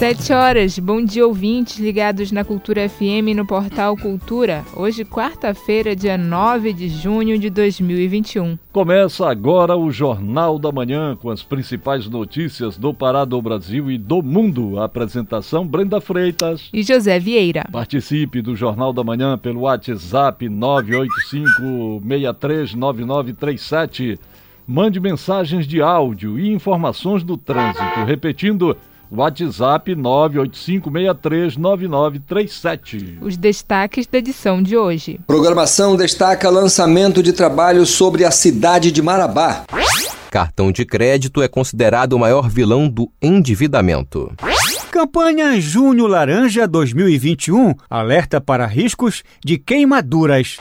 Sete horas, bom dia ouvintes ligados na Cultura FM no portal Cultura. Hoje, quarta-feira, dia 9 de junho de 2021. Começa agora o Jornal da Manhã com as principais notícias do Pará, do Brasil e do mundo. A apresentação Brenda Freitas e José Vieira. Participe do Jornal da Manhã pelo WhatsApp 985639937. Mande mensagens de áudio e informações do trânsito, repetindo WhatsApp 985639937. Os destaques da edição de hoje. Programação destaca lançamento de trabalho sobre a cidade de Marabá. Cartão de crédito é considerado o maior vilão do endividamento. Campanha Junho Laranja 2021 alerta para riscos de queimaduras.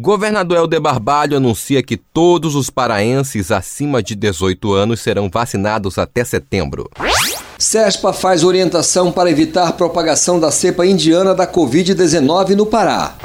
Governador Helder Barbalho anuncia que todos os paraenses acima de 18 anos serão vacinados até setembro. SESPA faz orientação para evitar propagação da cepa indiana da Covid-19 no Pará.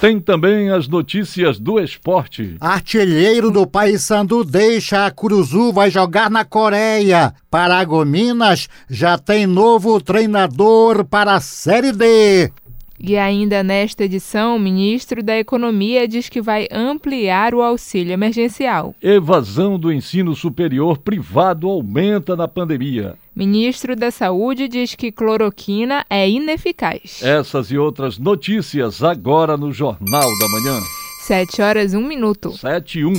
Tem também as notícias do esporte. Artilheiro do Paysandu deixa a Curuzu, vai jogar na Coreia. Paragominas já tem novo treinador para a Série D. E ainda nesta edição, o ministro da Economia diz que vai ampliar o auxílio emergencial. Evasão do ensino superior privado aumenta na pandemia. Ministro da Saúde diz que cloroquina é ineficaz. Essas e outras notícias agora no Jornal da Manhã. Sete horas, um minuto. Sete e um.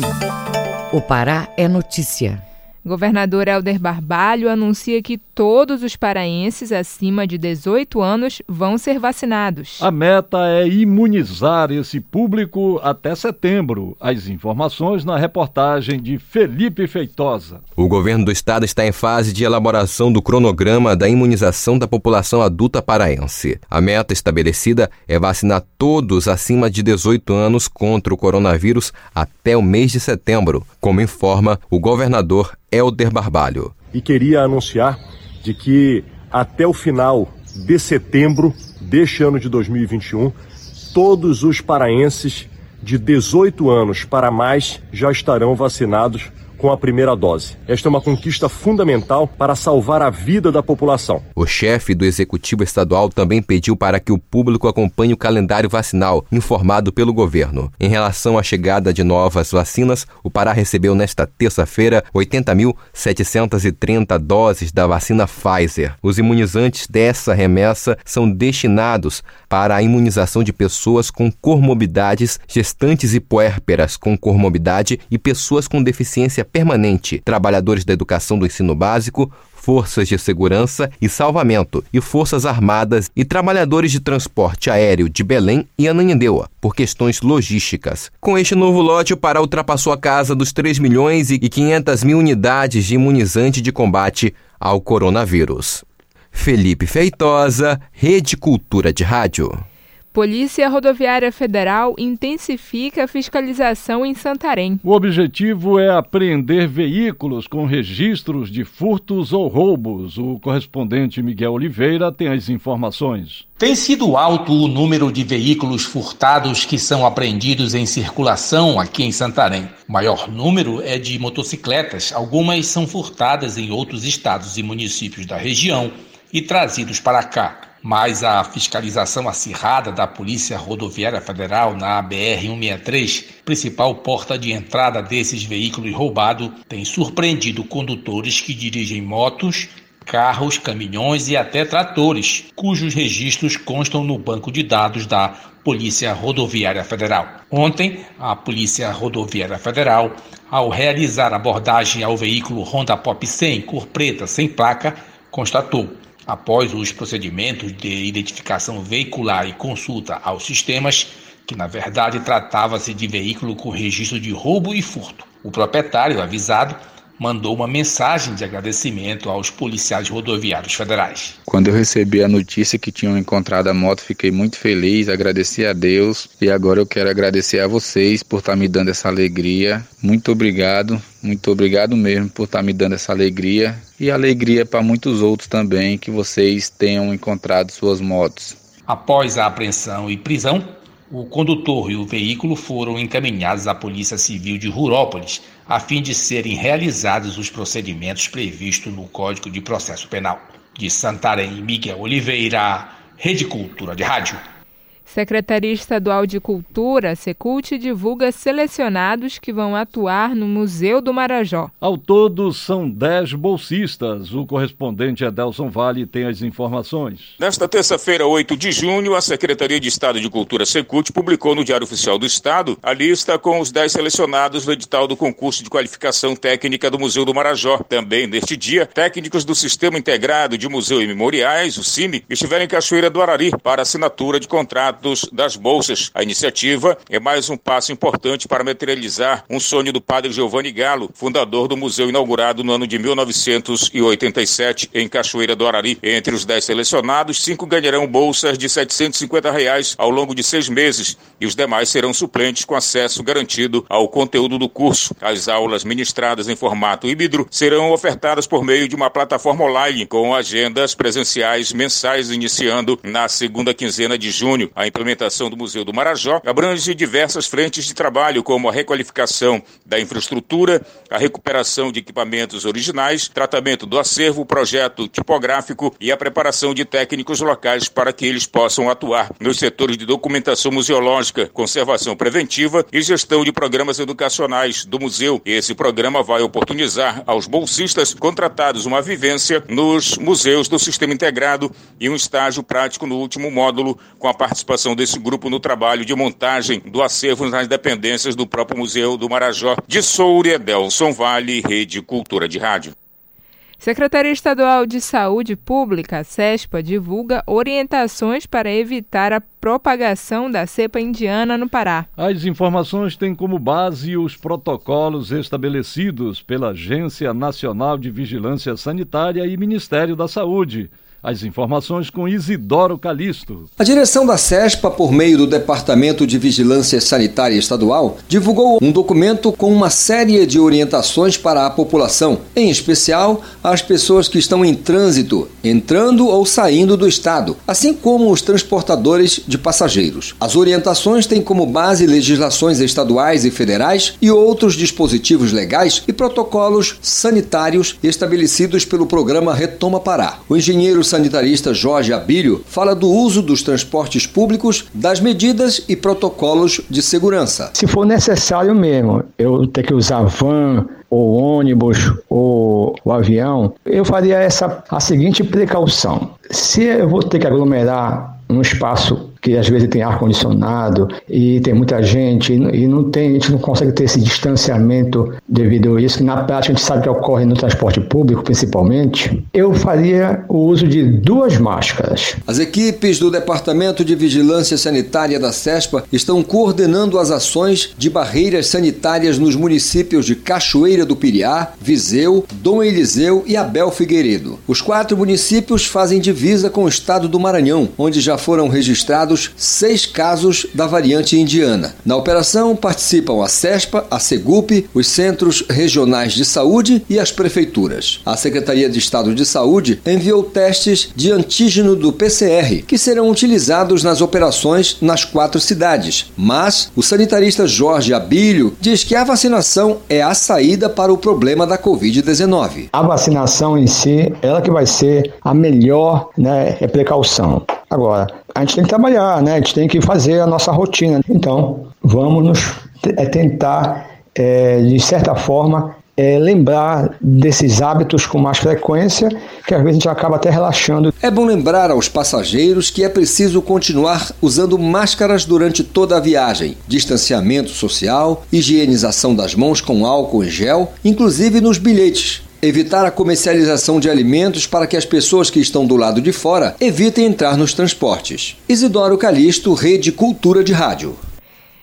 O Pará é notícia. Governador Helder Barbalho anuncia que todos os paraenses acima de 18 anos vão ser vacinados. A meta é imunizar esse público até setembro. As informações na reportagem de Felipe Feitosa. O governo do estado está em fase de elaboração do cronograma da imunização da população adulta paraense. A meta estabelecida é vacinar todos acima de 18 anos contra o coronavírus até o mês de setembro, como informa o governador Helder Barbalho. E queria anunciar de que até o final de setembro deste ano de 2021, todos os paraenses de 18 anos para mais já estarão vacinados com a primeira dose. Esta é uma conquista fundamental para salvar a vida da população. O chefe do Executivo Estadual também pediu para que o público acompanhe o calendário vacinal informado pelo governo. Em relação à chegada de novas vacinas, o Pará recebeu nesta terça-feira 80.730 doses da vacina Pfizer. Os imunizantes dessa remessa são destinados para a imunização de pessoas com comorbidades, gestantes e puérperas com comorbidade e pessoas com deficiência permanente, trabalhadores da educação do ensino básico, forças de segurança e salvamento e forças armadas e trabalhadores de transporte aéreo de Belém e Ananindeua, por questões logísticas. Com este novo lote, o Pará ultrapassou a casa dos 3 milhões e 500 mil unidades de imunizante de combate ao coronavírus. Felipe Feitosa, Rede Cultura de Rádio. Polícia Rodoviária Federal intensifica a fiscalização em Santarém. O objetivo é apreender veículos com registros de furtos ou roubos. O correspondente Miguel Oliveira tem as informações. Tem sido alto o número de veículos furtados que são apreendidos em circulação aqui em Santarém. O maior número é de motocicletas, algumas são furtadas em outros estados e municípios da região e trazidos para cá mas a fiscalização acirrada da Polícia Rodoviária Federal na BR-163, principal porta de entrada desses veículos roubados, tem surpreendido condutores que dirigem motos, carros, caminhões e até tratores, cujos registros constam no banco de dados da Polícia Rodoviária Federal. Ontem, a Polícia Rodoviária Federal, ao realizar abordagem ao veículo Honda Pop 100 cor preta sem placa, constatou após os procedimentos de identificação veicular e consulta aos sistemas, que na verdade tratava-se de veículo com registro de roubo e furto. O proprietário, avisado, mandou uma mensagem de agradecimento aos policiais rodoviários federais. Quando eu recebi a notícia que tinham encontrado a moto, fiquei muito feliz, agradeci a Deus e agora eu quero agradecer a vocês por estar me dando essa alegria. Muito obrigado, muito obrigado mesmo por estar me dando essa alegria e alegria para muitos outros também que vocês tenham encontrado suas motos. Após a apreensão e prisão, o condutor e o veículo foram encaminhados à Polícia Civil de Rurópolis, a fim de serem realizados os procedimentos previstos no Código de Processo Penal. De Santarém, Miguel Oliveira, Rede Cultura de Rádio. Secretaria Estadual de Cultura, Secult, divulga selecionados que vão atuar no Museu do Marajó. Ao todo, são 10 bolsistas. O correspondente Adelson Vale tem as informações. Nesta terça-feira, 8 de junho, a Secretaria de Estado de Cultura, Secult, publicou no Diário Oficial do Estado a lista com os 10 selecionados no edital do concurso de qualificação técnica do Museu do Marajó. Também, neste dia, técnicos do Sistema Integrado de Museu e Memoriais, o CIMI, estiveram em Cachoeira do Arari para assinatura de contrato das bolsas. A iniciativa é mais um passo importante para materializar um sonho do padre Giovanni Galo, fundador do museu inaugurado no ano de 1987 em Cachoeira do Arari. Entre os dez selecionados, cinco ganharão bolsas de 750 reais ao longo de seis meses e os demais serão suplentes com acesso garantido ao conteúdo do curso. As aulas ministradas em formato híbrido serão ofertadas por meio de uma plataforma online com agendas presenciais mensais iniciando na segunda quinzena de junho. A implementação do Museu do Marajó abrange diversas frentes de trabalho, como a requalificação da infraestrutura, a recuperação de equipamentos originais, tratamento do acervo, projeto tipográfico e a preparação de técnicos locais para que eles possam atuar nos setores de documentação museológica, conservação preventiva e gestão de programas educacionais do museu. Esse programa vai oportunizar aos bolsistas contratados uma vivência nos museus do sistema integrado e um estágio prático no último módulo com a participação participação desse grupo no trabalho de montagem do acervo nas dependências do próprio Museu do Marajó. De Soura, Delson Vale, Rede Cultura de Rádio. Secretaria Estadual de Saúde Pública, SESPA, divulga orientações para evitar a propagação da cepa indiana no Pará. As informações têm como base os protocolos estabelecidos pela Agência Nacional de Vigilância Sanitária e Ministério da Saúde as informações com Isidoro Calixto. A direção da CESPA, por meio do Departamento de Vigilância Sanitária Estadual, divulgou um documento com uma série de orientações para a população, em especial as pessoas que estão em trânsito, entrando ou saindo do estado, assim como os transportadores de passageiros. As orientações têm como base legislações estaduais e federais e outros dispositivos legais e protocolos sanitários estabelecidos pelo programa Retoma Pará. O engenheiro sanitarista Jorge Abílio fala do uso dos transportes públicos, das medidas e protocolos de segurança. Se for necessário mesmo, eu ter que usar van, ou ônibus ou o avião, eu faria essa a seguinte precaução. Se eu vou ter que aglomerar num espaço que às vezes tem ar condicionado e tem muita gente e não tem, a gente não consegue ter esse distanciamento devido a isso, que na prática a gente sabe que ocorre no transporte público principalmente, eu faria o uso de duas máscaras. As equipes do Departamento de Vigilância Sanitária da CESPA estão coordenando as ações de barreiras sanitárias nos municípios de Cachoeira do Piriá, Viseu, Dom Eliseu e Abel Figueiredo. Os quatro municípios fazem divisa com o estado do Maranhão, onde já foram registrados seis casos da variante indiana. Na operação participam a CESPA, a SEGUP, os Centros Regionais de Saúde e as prefeituras. A Secretaria de Estado de Saúde enviou testes de antígeno do PCR, que serão utilizados nas operações nas quatro cidades. Mas o sanitarista Jorge Abílio diz que a vacinação é a saída para o problema da Covid-19. A vacinação em si, ela que vai ser a melhor né, é precaução. Agora, a gente tem que trabalhar, né? A gente tem que fazer a nossa rotina. Então, vamos nos é, tentar, é, de certa forma, é, lembrar desses hábitos com mais frequência, que às vezes a gente acaba até relaxando. É bom lembrar aos passageiros que é preciso continuar usando máscaras durante toda a viagem, distanciamento social, higienização das mãos com álcool em gel, inclusive nos bilhetes. Evitar a comercialização de alimentos para que as pessoas que estão do lado de fora evitem entrar nos transportes. Isidoro Calixto, Rede Cultura de Rádio.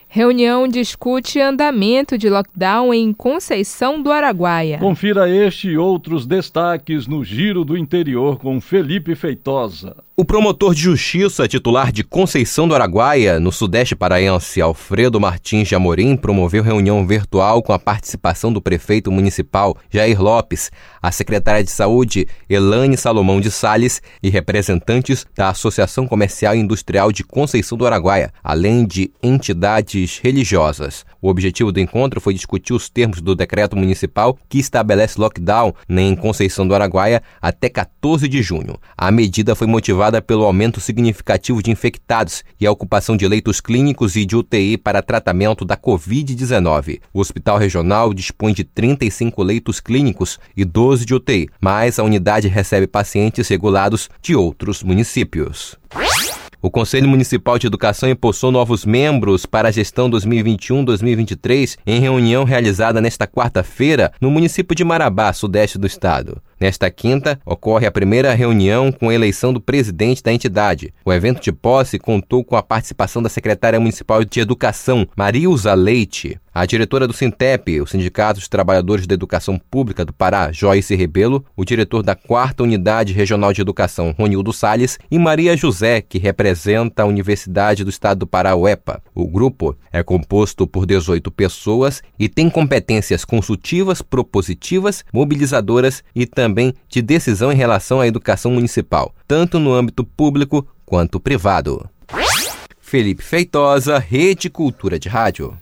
Reunião discute andamento de lockdown em Conceição do Araguaia. Confira este e outros destaques no Giro do Interior com Felipe Feitosa. O promotor de justiça titular de Conceição do Araguaia, no sudeste paraense, Alfredo Martins de Amorim, promoveu reunião virtual com a participação do prefeito municipal Jair Lopes, a secretária de Saúde Elane Salomão de Sales e representantes da Associação Comercial e Industrial de Conceição do Araguaia, além de entidades religiosas. O objetivo do encontro foi discutir os termos do decreto municipal que estabelece lockdown em Conceição do Araguaia até 14 de junho. A medida foi motivada pelo aumento significativo de infectados e a ocupação de leitos clínicos e de UTI para tratamento da Covid-19. O hospital regional dispõe de 35 leitos clínicos e 12 de UTI, mas a unidade recebe pacientes regulados de outros municípios. O Conselho Municipal de Educação impulsou novos membros para a gestão 2021-2023 em reunião realizada nesta quarta-feira no município de Marabá, sudeste do estado. Nesta quinta, ocorre a primeira reunião com a eleição do presidente da entidade. O evento de posse contou com a participação da secretária municipal de Educação, Marilza Leite, a diretora do Sintep, o Sindicato dos Trabalhadores da Educação Pública do Pará, Joyce Rebelo, o diretor da Quarta Unidade Regional de Educação, Ronildo Salles, e Maria José, que representa a Universidade do Estado do Pará, UEPA. O grupo é composto por 18 pessoas e tem competências consultivas, propositivas, mobilizadoras e também também de decisão em relação à educação municipal, tanto no âmbito público quanto privado. Felipe Feitosa, Rede Cultura de Rádio.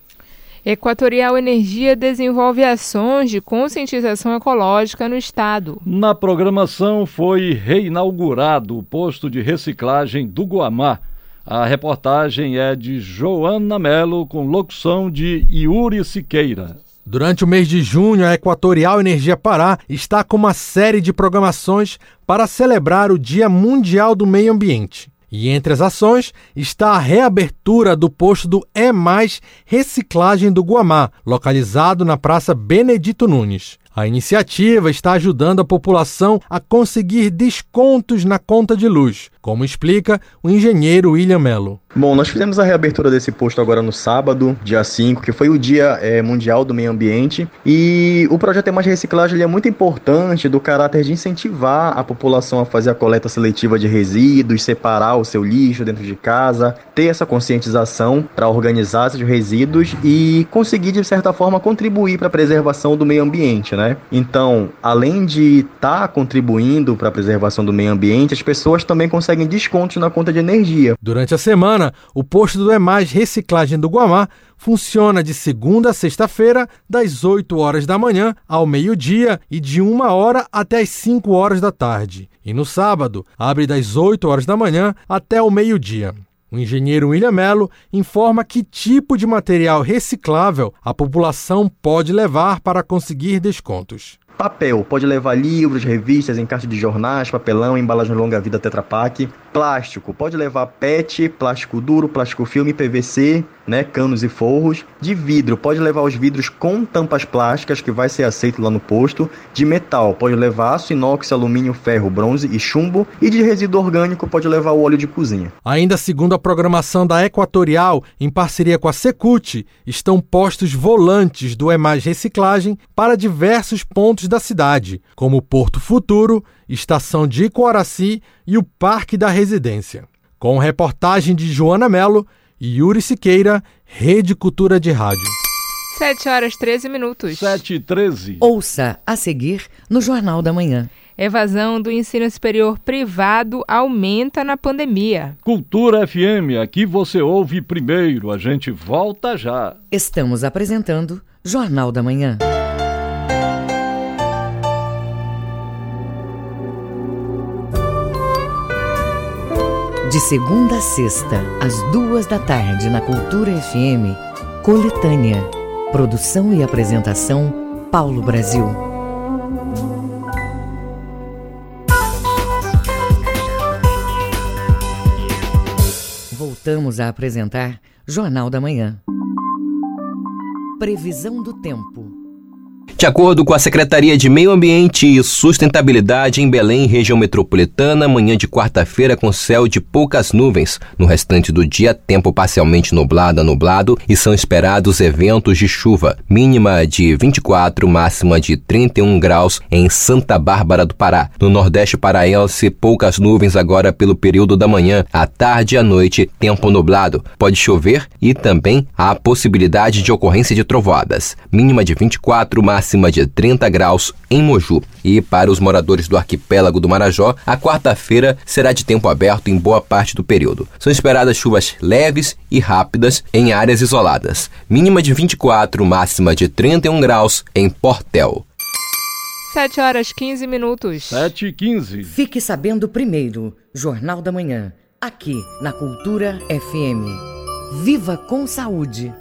Equatorial Energia desenvolve ações de conscientização ecológica no estado. Na programação foi reinaugurado o posto de reciclagem do Guamá. A reportagem é de Joana Melo com locução de Yuri Siqueira. Durante o mês de junho, a Equatorial Energia Pará está com uma série de programações para celebrar o Dia Mundial do Meio Ambiente. E entre as ações está a reabertura do posto do É Mais Reciclagem do Guamá, localizado na Praça Benedito Nunes. A iniciativa está ajudando a população a conseguir descontos na conta de luz, como explica o engenheiro William Mello. Bom, nós fizemos a reabertura desse posto agora no sábado, dia 5, que foi o Dia é, Mundial do Meio Ambiente. E o projeto É Mais Reciclagem é muito importante do caráter de incentivar a população a fazer a coleta seletiva de resíduos, separar o seu lixo dentro de casa, ter essa conscientização para organizar esses resíduos e conseguir, de certa forma, contribuir para a preservação do meio ambiente. Né? Então, além de estar tá contribuindo para a preservação do meio ambiente, as pessoas também conseguem descontos na conta de energia. Durante a semana, semana, o posto do EMAS Reciclagem do Guamá funciona de segunda a sexta-feira, das 8 horas da manhã ao meio-dia e de 1 hora até as 5 horas da tarde. E no sábado, abre das 8 horas da manhã até o meio-dia. O engenheiro William Mello informa que tipo de material reciclável a população pode levar para conseguir descontos. Papel, pode levar livros, revistas, encarte de jornais, papelão, embalagem longa-vida Tetra Pak. Plástico, pode levar PET, plástico duro, plástico filme, PVC, né, canos e forros. De vidro, pode levar os vidros com tampas plásticas, que vai ser aceito lá no posto. De metal, pode levar aço, inox, alumínio, ferro, bronze e chumbo. E de resíduo orgânico, pode levar o óleo de cozinha. Ainda segundo a programação da Equatorial, em parceria com a Secult, estão postos volantes do EMAS Reciclagem para diversos pontos da cidade, como Porto Futuro, Estação de Icoaraci e o Parque da Residência. Com reportagem de Joana Melo e Yuri Siqueira, Rede Cultura de Rádio. 7 horas 13 minutos. 7 e 13. Ouça a seguir no Jornal da Manhã. Evasão do ensino superior privado aumenta na pandemia. Cultura FM, aqui você ouve primeiro. A gente volta já. Estamos apresentando Jornal da Manhã. De segunda a sexta, às duas da tarde, na Cultura FM, Coletânea. Produção e apresentação, Paulo Brasil. Voltamos a apresentar Jornal da Manhã. Previsão do tempo. De acordo com a Secretaria de Meio Ambiente e Sustentabilidade em Belém, região metropolitana, manhã de quarta-feira com céu de poucas nuvens. No restante do dia, tempo parcialmente nublado a nublado e são esperados eventos de chuva. Mínima de 24, máxima de 31 graus em Santa Bárbara do Pará. No Nordeste paraense, poucas nuvens agora pelo período da manhã. À tarde e à noite, tempo nublado. Pode chover e também há possibilidade de ocorrência de trovoadas. Mínima de 24, máxima de 30 graus em Moju. E para os moradores do arquipélago do Marajó, a quarta-feira será de tempo aberto em boa parte do período. São esperadas chuvas leves e rápidas em áreas isoladas. Mínima de 24, máxima de 31 graus em Portel. 7 horas 15 minutos. 7 e 15. Fique sabendo primeiro, Jornal da Manhã, aqui na Cultura FM. Viva com saúde!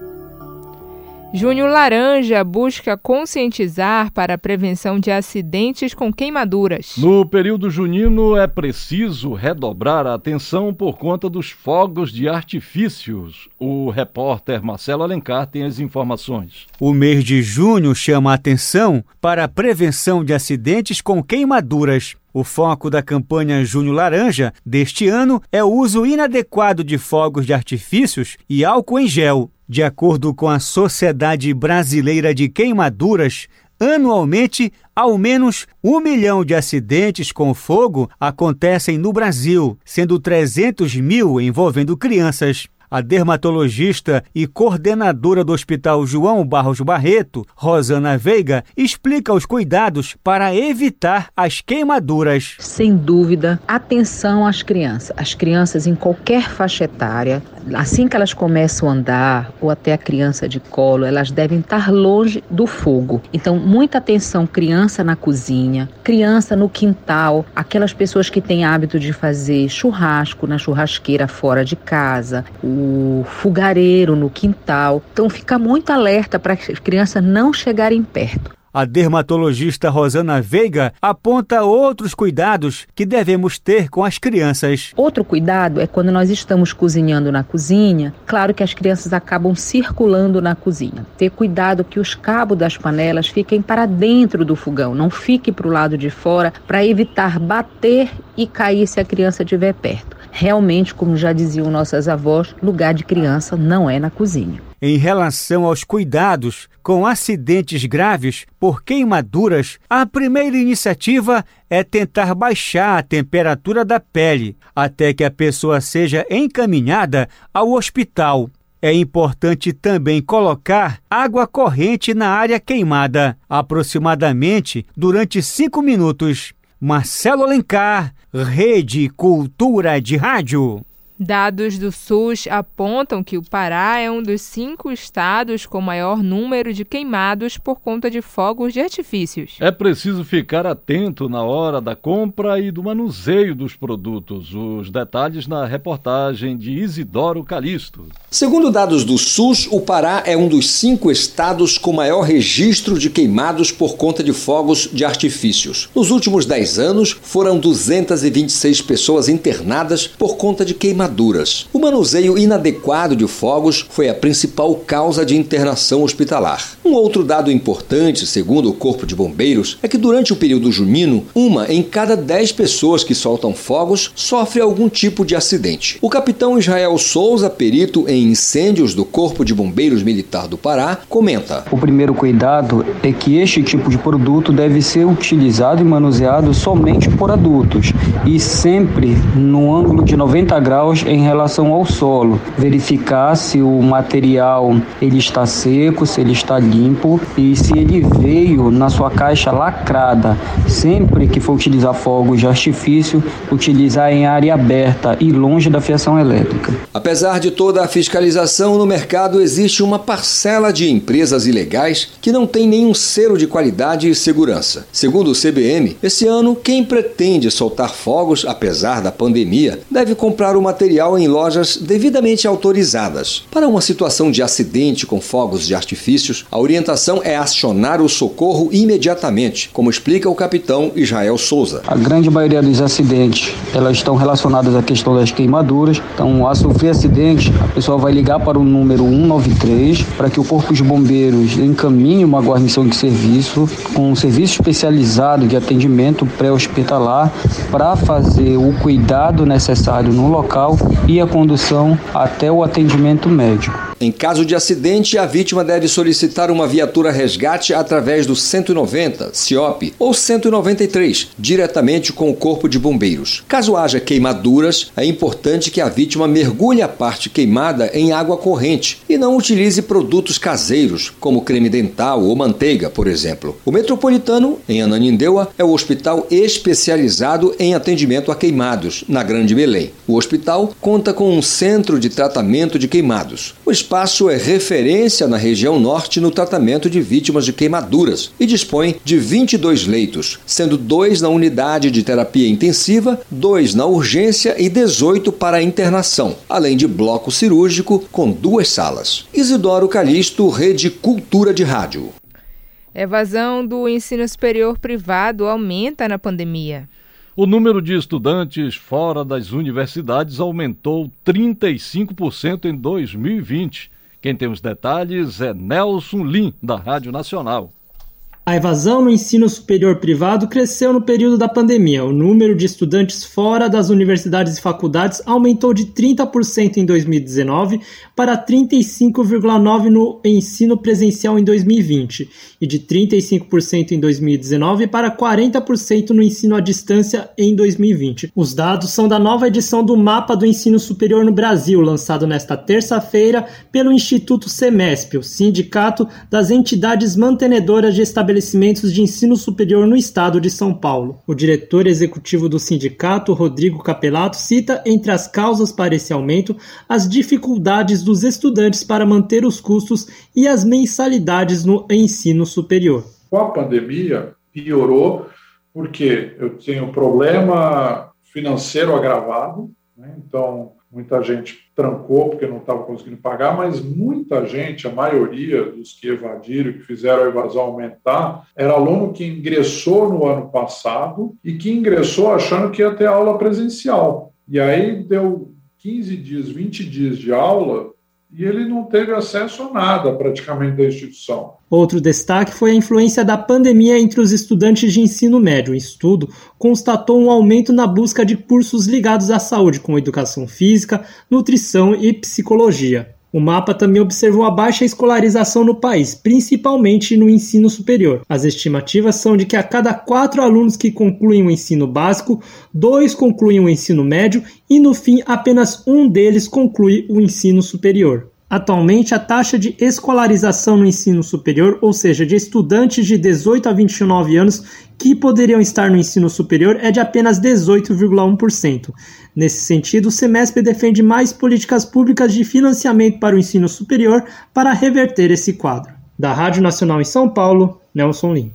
Júnior Laranja busca conscientizar para a prevenção de acidentes com queimaduras. No período junino é preciso redobrar a atenção por conta dos fogos de artifícios. O repórter Marcelo Alencar tem as informações. O mês de junho chama a atenção para a prevenção de acidentes com queimaduras. O foco da campanha Junho Laranja deste ano é o uso inadequado de fogos de artifícios e álcool em gel. De acordo com a Sociedade Brasileira de Queimaduras, anualmente, ao menos um milhão de acidentes com fogo acontecem no Brasil, sendo 300 mil envolvendo crianças. A dermatologista e coordenadora do Hospital João Barros Barreto, Rosana Veiga, explica os cuidados para evitar as queimaduras. Sem dúvida, atenção às crianças. As crianças em qualquer faixa etária, assim que elas começam a andar, ou até a criança de colo, elas devem estar longe do fogo. Então, muita atenção, criança na cozinha, criança no quintal, aquelas pessoas que têm hábito de fazer churrasco na churrasqueira fora de casa, o fogareiro no quintal. Então, fica muito alerta para as crianças não chegarem perto. A dermatologista Rosana Veiga aponta outros cuidados que devemos ter com as crianças. Outro cuidado é quando nós estamos cozinhando na cozinha, claro que as crianças acabam circulando na cozinha. Ter cuidado que os cabos das panelas fiquem para dentro do fogão, não fique para o lado de fora, para evitar bater e cair se a criança estiver perto. Realmente, como já diziam nossas avós, lugar de criança não é na cozinha. Em relação aos cuidados com acidentes graves por queimaduras, a primeira iniciativa é tentar baixar a temperatura da pele até que a pessoa seja encaminhada ao hospital. É importante também colocar água corrente na área queimada, aproximadamente durante cinco minutos. Marcelo Alencar, Rede Cultura de Rádio. Dados do SUS apontam que o Pará é um dos cinco estados com maior número de queimados por conta de fogos de artifícios. É preciso ficar atento na hora da compra e do manuseio dos produtos. Os detalhes na reportagem de Isidoro Calixto. Segundo dados do SUS, o Pará é um dos cinco estados com maior registro de queimados por conta de fogos de artifícios. Nos últimos 10 anos, foram 226 pessoas internadas por conta de queimaduras. O manuseio inadequado de fogos foi a principal causa de internação hospitalar. Um outro dado importante, segundo o Corpo de Bombeiros, é que durante o período junino, uma em cada 10 pessoas que soltam fogos sofre algum tipo de acidente. O capitão Israel Souza, perito em incêndios do Corpo de Bombeiros Militar do Pará, comenta: O primeiro cuidado é que este tipo de produto deve ser utilizado e manuseado somente por adultos e sempre no ângulo de 90 graus em relação ao solo, verificar se o material ele está seco, se ele está limpo e se ele veio na sua caixa lacrada. Sempre que for utilizar fogos de artifício, utilizar em área aberta e longe da fiação elétrica. Apesar de toda a fiscalização no mercado, existe uma parcela de empresas ilegais que não tem nenhum selo de qualidade e segurança. Segundo o CBM, esse ano quem pretende soltar fogos, apesar da pandemia, deve comprar o material material em lojas devidamente autorizadas. Para uma situação de acidente com fogos de artifícios, a orientação é acionar o socorro imediatamente, como explica o capitão Israel Souza. A grande maioria dos acidentes, elas estão relacionadas à questão das queimaduras. Então, a sofrer acidente, a pessoa vai ligar para o número 193 para que o Corpo de Bombeiros encaminhe uma guarnição de serviço com um serviço especializado de atendimento pré-hospitalar para fazer o cuidado necessário no local e a condução até o atendimento médico. Em caso de acidente, a vítima deve solicitar uma viatura resgate através do 190, CIOP, ou 193, diretamente com o Corpo de Bombeiros. Caso haja queimaduras, é importante que a vítima mergulhe a parte queimada em água corrente e não utilize produtos caseiros, como creme dental ou manteiga, por exemplo. O Metropolitano, em Ananindeua, é o hospital especializado em atendimento a queimados, na Grande Belém. O hospital conta com um centro de tratamento de queimados. O espaço é referência na região norte no tratamento de vítimas de queimaduras e dispõe de 22 leitos, sendo dois na unidade de terapia intensiva, dois na urgência e 18 para internação, além de bloco cirúrgico com duas salas. Isidoro Calixto, Rede Cultura de Rádio. Evasão do ensino superior privado aumenta na pandemia. O número de estudantes fora das universidades aumentou 35% em 2020. Quem tem os detalhes é Nelson Lim, da Rádio Nacional. A evasão no ensino superior privado cresceu no período da pandemia. O número de estudantes fora das universidades e faculdades aumentou de 30% em 2019 para 35,9% no ensino presencial em 2020 e de 35% em 2019 para 40% no ensino à distância em 2020. Os dados são da nova edição do Mapa do Ensino Superior no Brasil, lançado nesta terça-feira pelo Instituto Semesp, o sindicato das entidades mantenedoras de estabelecimentos estabelecimentos de ensino superior no estado de São Paulo. O diretor executivo do sindicato, Rodrigo Capelato, cita entre as causas para esse aumento as dificuldades dos estudantes para manter os custos e as mensalidades no ensino superior. Com a pandemia, piorou porque eu tenho problema financeiro agravado, né? então muita gente trancou porque não estava conseguindo pagar, mas muita gente, a maioria dos que evadiram, que fizeram a evasão aumentar, era aluno que ingressou no ano passado e que ingressou achando que ia ter aula presencial. E aí deu 15 dias, 20 dias de aula e ele não teve acesso a nada praticamente da instituição. Outro destaque foi a influência da pandemia entre os estudantes de ensino médio. O estudo constatou um aumento na busca de cursos ligados à saúde, como educação física, nutrição e psicologia. O mapa também observou a baixa escolarização no país, principalmente no ensino superior. As estimativas são de que a cada quatro alunos que concluem o ensino básico, dois concluem o ensino médio e, no fim, apenas um deles conclui o ensino superior. Atualmente, a taxa de escolarização no ensino superior, ou seja, de estudantes de 18 a 29 anos que poderiam estar no ensino superior, é de apenas 18,1%. Nesse sentido, o Semesp defende mais políticas públicas de financiamento para o ensino superior para reverter esse quadro. Da Rádio Nacional em São Paulo, Nelson Lim.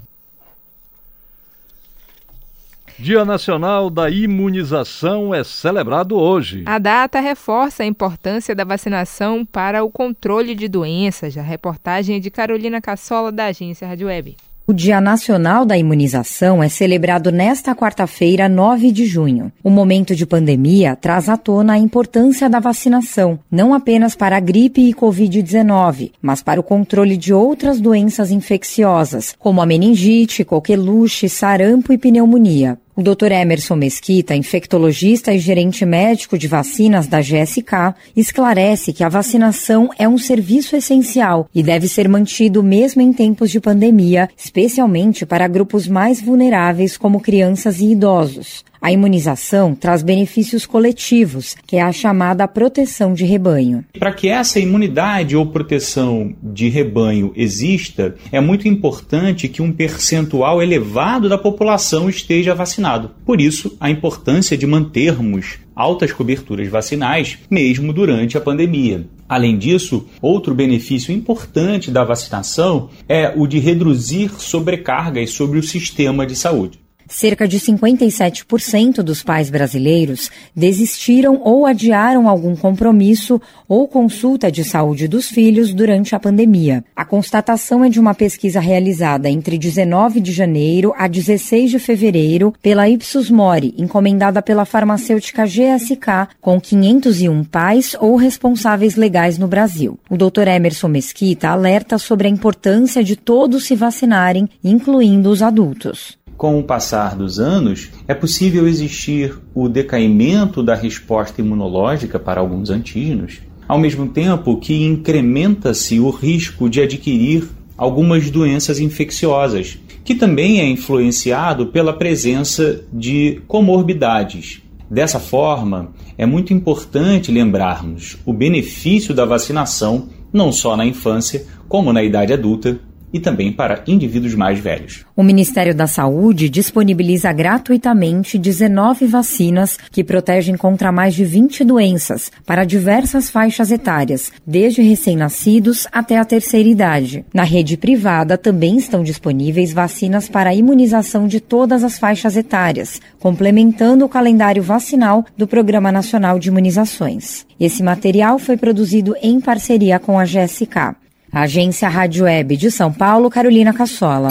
Dia Nacional da Imunização é celebrado hoje. A data reforça a importância da vacinação para o controle de doenças. A reportagem é de Carolina Cassola, da agência Rádio Web. O Dia Nacional da Imunização é celebrado nesta quarta-feira, 9 de junho. O momento de pandemia traz à tona a importância da vacinação, não apenas para a gripe e Covid-19, mas para o controle de outras doenças infecciosas, como a meningite, coqueluche, sarampo e pneumonia. O Dr. Emerson Mesquita, infectologista e gerente médico de vacinas da GSK, esclarece que a vacinação é um serviço essencial e deve ser mantido mesmo em tempos de pandemia, especialmente para grupos mais vulneráveis como crianças e idosos. A imunização traz benefícios coletivos, que é a chamada proteção de rebanho. Para que essa imunidade ou proteção de rebanho exista, é muito importante que um percentual elevado da população esteja vacinado. Por isso, a importância de mantermos altas coberturas vacinais, mesmo durante a pandemia. Além disso, outro benefício importante da vacinação é o de reduzir sobrecargas sobre o sistema de saúde. Cerca de 57% dos pais brasileiros desistiram ou adiaram algum compromisso ou consulta de saúde dos filhos durante a pandemia. A constatação é de uma pesquisa realizada entre 19 de janeiro a 16 de fevereiro pela Ipsos Mori, encomendada pela farmacêutica GSK, com 501 pais ou responsáveis legais no Brasil. O Dr. Emerson Mesquita alerta sobre a importância de todos se vacinarem, incluindo os adultos. Com o passar dos anos, é possível existir o decaimento da resposta imunológica para alguns antígenos, ao mesmo tempo que incrementa-se o risco de adquirir algumas doenças infecciosas, que também é influenciado pela presença de comorbidades. Dessa forma, é muito importante lembrarmos o benefício da vacinação não só na infância, como na idade adulta e também para indivíduos mais velhos. O Ministério da Saúde disponibiliza gratuitamente 19 vacinas que protegem contra mais de 20 doenças para diversas faixas etárias, desde recém-nascidos até a terceira idade. Na rede privada também estão disponíveis vacinas para a imunização de todas as faixas etárias, complementando o calendário vacinal do Programa Nacional de Imunizações. Esse material foi produzido em parceria com a GSK. Agência Rádio Web de São Paulo, Carolina Cassola.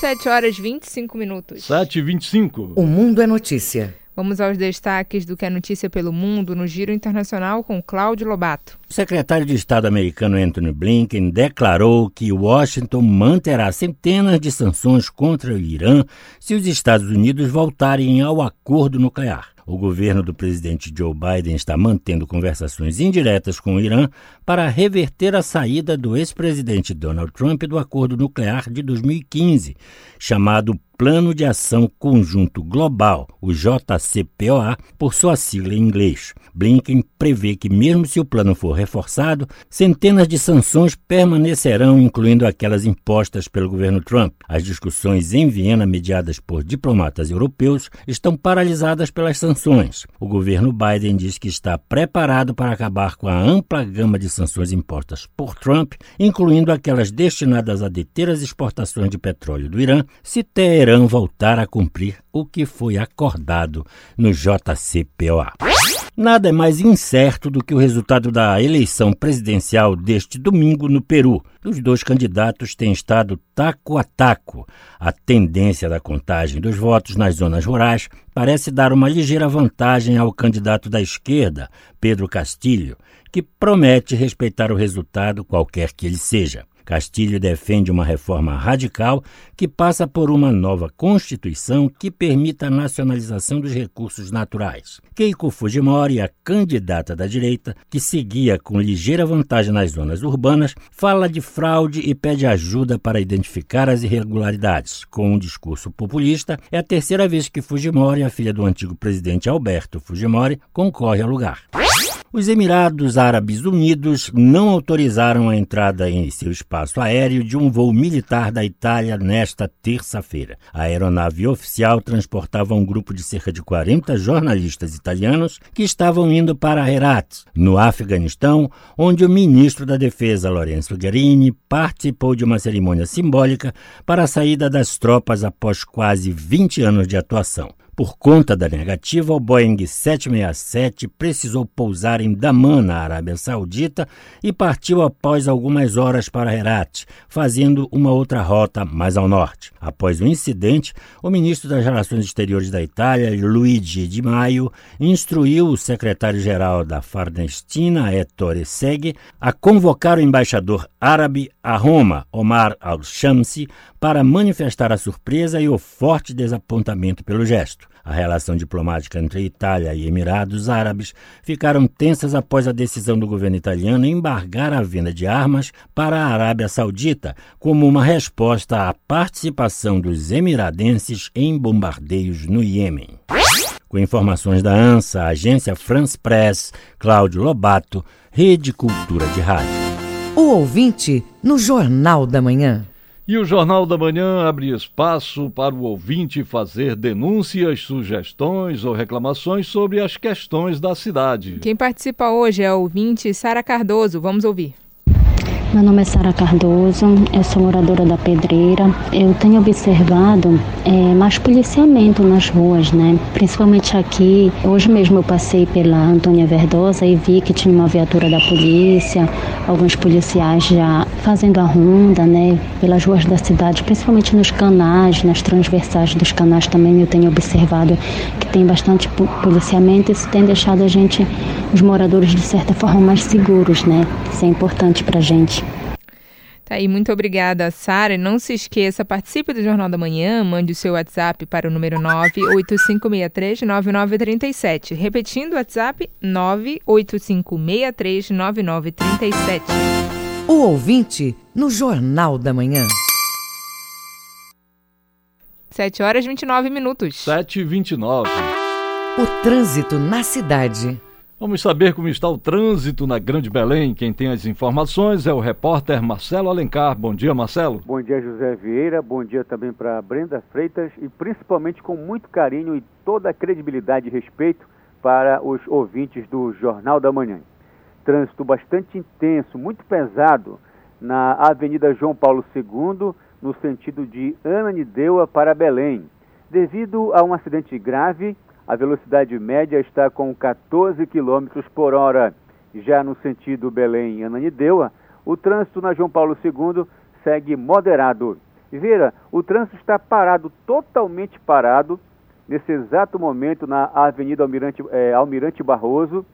7 horas 25 minutos. 7 e 25. O Mundo é Notícia. Vamos aos destaques do que é notícia pelo mundo no Giro Internacional com Cláudio Lobato. O secretário de Estado americano Anthony Blinken declarou que Washington manterá centenas de sanções contra o Irã se os Estados Unidos voltarem ao acordo nuclear. O governo do presidente Joe Biden está mantendo conversações indiretas com o Irã para reverter a saída do ex-presidente Donald Trump do acordo nuclear de 2015, chamado Plano de Ação Conjunto Global, o JCPOA, por sua sigla em inglês. Blinken prevê que, mesmo se o plano for reforçado, centenas de sanções permanecerão, incluindo aquelas impostas pelo governo Trump. As discussões em Viena, mediadas por diplomatas europeus, estão paralisadas pelas sanções. O governo Biden diz que está preparado para acabar com a ampla gama de sanções impostas por Trump, incluindo aquelas destinadas a deter as exportações de petróleo do Irã, se Teherã voltar a cumprir o que foi acordado no JCPOA. Nada é mais incerto do que o resultado da eleição presidencial deste domingo no Peru. Os dois candidatos têm estado taco a taco. A tendência da contagem dos votos nas zonas rurais parece dar uma ligeira vantagem ao candidato da esquerda, Pedro Castilho, que promete respeitar o resultado, qualquer que ele seja. Castilho defende uma reforma radical que passa por uma nova Constituição que permita a nacionalização dos recursos naturais. Keiko Fujimori, a candidata da direita, que seguia com ligeira vantagem nas zonas urbanas, fala de fraude e pede ajuda para identificar as irregularidades. Com um discurso populista, é a terceira vez que Fujimori, a filha do antigo presidente Alberto Fujimori, concorre ao lugar. Os Emirados Árabes Unidos não autorizaram a entrada em seu espaço aéreo de um voo militar da Itália nesta terça-feira. A aeronave oficial transportava um grupo de cerca de 40 jornalistas italianos que estavam indo para Herat, no Afeganistão, onde o ministro da Defesa, Lorenzo Guerini, participou de uma cerimônia simbólica para a saída das tropas após quase 20 anos de atuação. Por conta da negativa, o Boeing 767 precisou pousar em Daman, na Arábia Saudita, e partiu após algumas horas para Herat, fazendo uma outra rota mais ao norte. Após o incidente, o ministro das Relações Exteriores da Itália, Luigi Di Maio, instruiu o secretário-geral da Farnestina, Ettore Seghe, a convocar o embaixador árabe a Roma, Omar al-Shamsi, para manifestar a surpresa e o forte desapontamento pelo gesto. A relação diplomática entre Itália e Emirados Árabes ficaram tensas após a decisão do governo italiano embargar a venda de armas para a Arábia Saudita, como uma resposta à participação dos emiradenses em bombardeios no Iêmen. Com informações da ANSA, Agência France Press, Cláudio Lobato, Rede Cultura de Rádio. O ouvinte no Jornal da Manhã. E o Jornal da Manhã abre espaço para o ouvinte fazer denúncias, sugestões ou reclamações sobre as questões da cidade. Quem participa hoje é o ouvinte Sara Cardoso. Vamos ouvir. Meu nome é Sara Cardoso, eu sou moradora da Pedreira. Eu tenho observado é, mais policiamento nas ruas, né? Principalmente aqui. Hoje mesmo eu passei pela Antônia Verdosa e vi que tinha uma viatura da polícia, alguns policiais já fazendo a ronda, né? Pelas ruas da cidade, principalmente nos canais, nas transversais dos canais também eu tenho observado que tem bastante policiamento. Isso tem deixado a gente, os moradores, de certa forma, mais seguros, né? Isso é importante pra gente. Tá aí, muito obrigada, Sara. Não se esqueça, participe do Jornal da Manhã, mande o seu WhatsApp para o número 985639937. Repetindo o WhatsApp, 985639937. O ouvinte no Jornal da Manhã. 7 horas e 29 minutos. 7 e 29. O trânsito na cidade. Vamos saber como está o trânsito na Grande Belém. Quem tem as informações é o repórter Marcelo Alencar. Bom dia, Marcelo. Bom dia, José Vieira. Bom dia também para Brenda Freitas e principalmente com muito carinho e toda a credibilidade e respeito para os ouvintes do Jornal da Manhã. Trânsito bastante intenso, muito pesado na Avenida João Paulo II, no sentido de Ananindeua para Belém, devido a um acidente grave a velocidade média está com 14 km por hora. Já no sentido Belém-Ananindeua, o trânsito na João Paulo II segue moderado. Vera, o trânsito está parado, totalmente parado, nesse exato momento na Avenida Almirante, é, Almirante Barroso,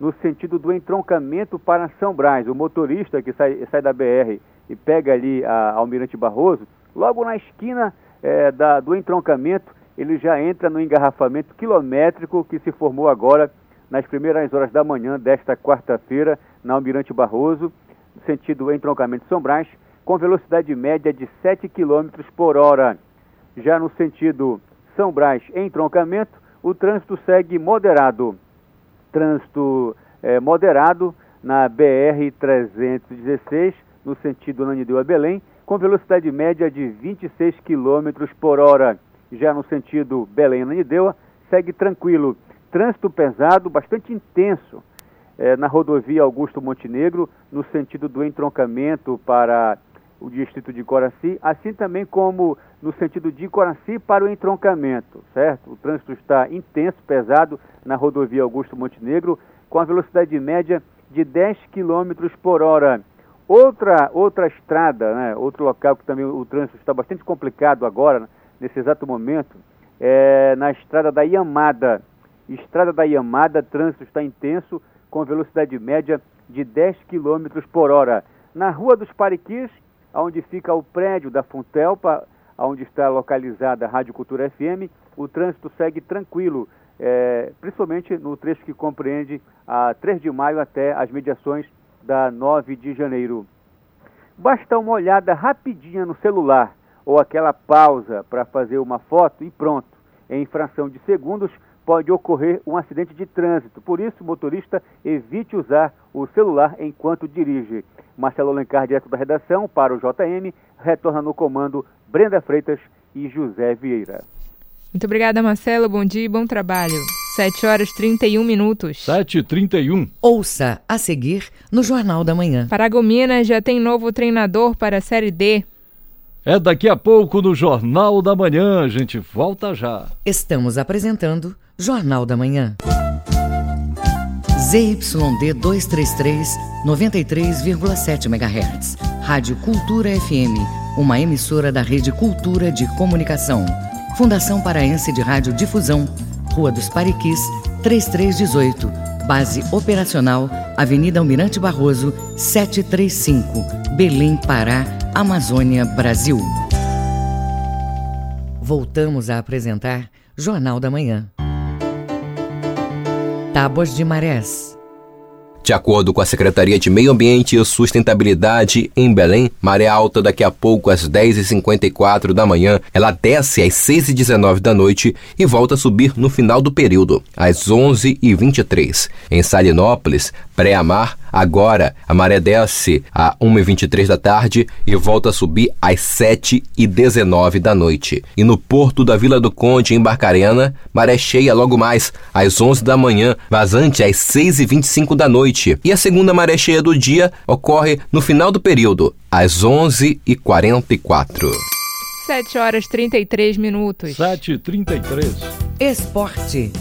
no sentido do entroncamento para São Brás. O motorista que sai, sai da BR e pega ali a Almirante Barroso, logo na esquina é, da, do entroncamento, ele já entra no engarrafamento quilométrico que se formou agora nas primeiras horas da manhã desta quarta-feira na Almirante Barroso, sentido entroncamento São Brás, com velocidade média de 7 km por hora. Já no sentido São Brás entroncamento, o trânsito segue moderado. Trânsito é, moderado na BR-316, no sentido Nanideu a Belém, com velocidade média de 26 km por hora já no sentido Belém-Ananindeua, segue tranquilo. Trânsito pesado, bastante intenso é, na rodovia Augusto Montenegro, no sentido do entroncamento para o distrito de Coraci, assim também como no sentido de Coraci para o entroncamento, certo? O trânsito está intenso, pesado na rodovia Augusto Montenegro, com a velocidade média de 10 km por hora. Outra, outra estrada, né, outro local que também o trânsito está bastante complicado agora, nesse exato momento, é, na estrada da Yamada. Estrada da Yamada, trânsito está intenso, com velocidade média de 10 km por hora. Na Rua dos Pariquis, onde fica o prédio da Funtelpa, onde está localizada a Rádio Cultura FM, o trânsito segue tranquilo, é, principalmente no trecho que compreende a 3 de maio até as mediações da 9 de janeiro. Basta uma olhada rapidinha no celular ou aquela pausa para fazer uma foto e pronto. Em fração de segundos pode ocorrer um acidente de trânsito. Por isso, o motorista evite usar o celular enquanto dirige. Marcelo Alencar, direto da redação, para o JM, retorna no comando Brenda Freitas e José Vieira. Muito obrigada, Marcelo. Bom dia e bom trabalho. 7 horas 31 minutos. 7 e 31 Ouça a seguir no Jornal da Manhã. Paragominas já tem novo treinador para a Série D. É daqui a pouco no Jornal da Manhã. A gente volta já. Estamos apresentando Jornal da Manhã. ZYD 233, 93,7 MHz. Rádio Cultura FM. Uma emissora da Rede Cultura de Comunicação. Fundação Paraense de Rádio Difusão. Rua dos Pariquis, 3318. Base operacional, Avenida Almirante Barroso, 735. Belém, Pará, Amazônia, Brasil. Voltamos a apresentar Jornal da Manhã. Tábuas de Marés. De acordo com a Secretaria de Meio Ambiente e Sustentabilidade em Belém, maré alta daqui a pouco às 10h54 da manhã, ela desce às 6h19 da noite e volta a subir no final do período, às 11h23. Em Salinópolis, pré-amar, agora a maré desce a 1h23 da tarde e volta a subir às 7h19 da noite. E no porto da Vila do Conde, em Barcarena, maré cheia logo mais às 11 da manhã, vazante às 6h25 da noite noite. E a segunda maré cheia do dia ocorre no final do período, às 11h44. 7 horas 33 minutos. 7h33. Esporte.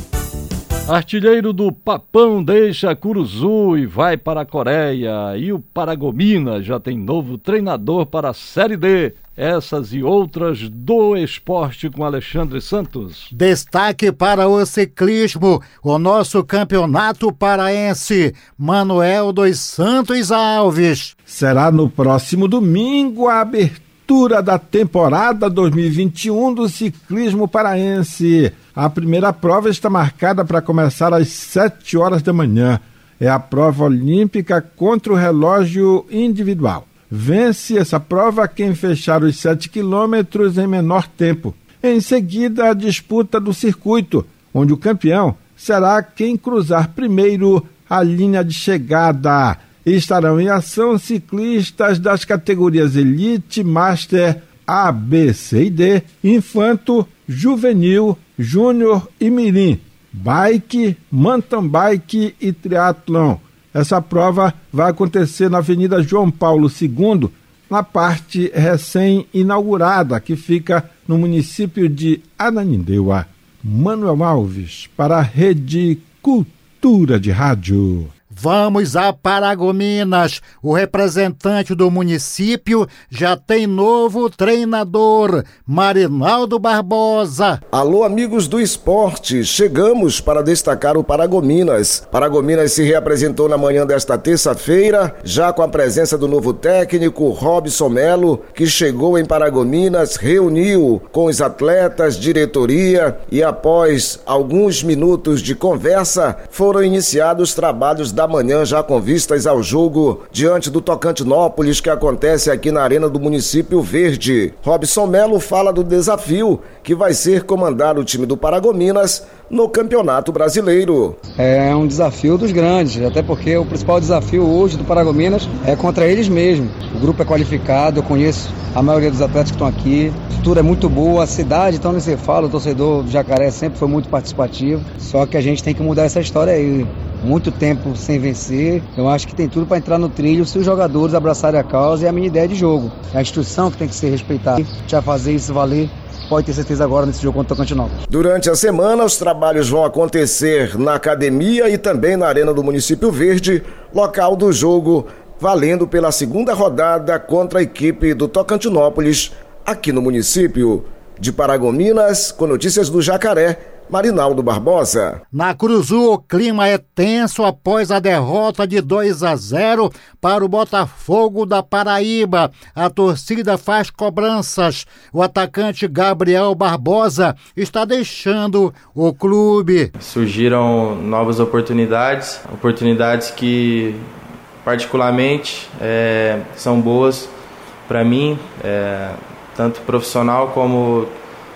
Artilheiro do Papão deixa Curuzu e vai para a Coreia. E o Paragomina já tem novo treinador para a Série D. Essas e outras do esporte com Alexandre Santos. Destaque para o ciclismo, o nosso campeonato paraense. Manuel dos Santos Alves. Será no próximo domingo a abertura da temporada 2021 do ciclismo paraense. A primeira prova está marcada para começar às 7 horas da manhã. É a prova olímpica contra o relógio individual. Vence essa prova quem fechar os 7 quilômetros em menor tempo. Em seguida, a disputa do circuito, onde o campeão será quem cruzar primeiro a linha de chegada. Estarão em ação ciclistas das categorias Elite, Master, A, B, C e D, Infanto, Juvenil, Júnior e Mirim, bike, mountain bike e triatlon. Essa prova vai acontecer na Avenida João Paulo II, na parte recém-inaugurada que fica no município de Ananindeua. Manuel Alves, para a Rede Cultura de Rádio. Vamos a Paragominas. O representante do município já tem novo treinador, Marinaldo Barbosa. Alô, amigos do esporte. Chegamos para destacar o Paragominas. Paragominas se reapresentou na manhã desta terça-feira, já com a presença do novo técnico, Robson Melo, que chegou em Paragominas, reuniu com os atletas, diretoria e após alguns minutos de conversa, foram iniciados os trabalhos da da manhã, já com vistas ao jogo diante do Tocantinópolis que acontece aqui na Arena do Município Verde. Robson Melo fala do desafio que vai ser comandar o time do Paragominas no Campeonato Brasileiro. É um desafio dos grandes, até porque o principal desafio hoje do Paragominas é contra eles mesmos. O grupo é qualificado, eu conheço a maioria dos atletas que estão aqui. A estrutura é muito boa, a cidade, então nem se fala, o torcedor do Jacaré sempre foi muito participativo. Só que a gente tem que mudar essa história aí muito tempo sem vencer. Eu acho que tem tudo para entrar no trilho se os jogadores abraçarem a causa e a minha ideia de jogo. É a instrução que tem que ser respeitada. Vai fazer isso valer pode ter certeza agora nesse jogo contra o Tocantinópolis. Durante a semana, os trabalhos vão acontecer na academia e também na Arena do Município Verde, local do jogo, valendo pela segunda rodada contra a equipe do Tocantinópolis, aqui no município de Paragominas, com notícias do Jacaré. Marinaldo Barbosa. Na Cruzu, o clima é tenso após a derrota de 2 a 0 para o Botafogo da Paraíba. A torcida faz cobranças. O atacante Gabriel Barbosa está deixando o clube. Surgiram novas oportunidades, oportunidades que particularmente é, são boas para mim, é, tanto profissional como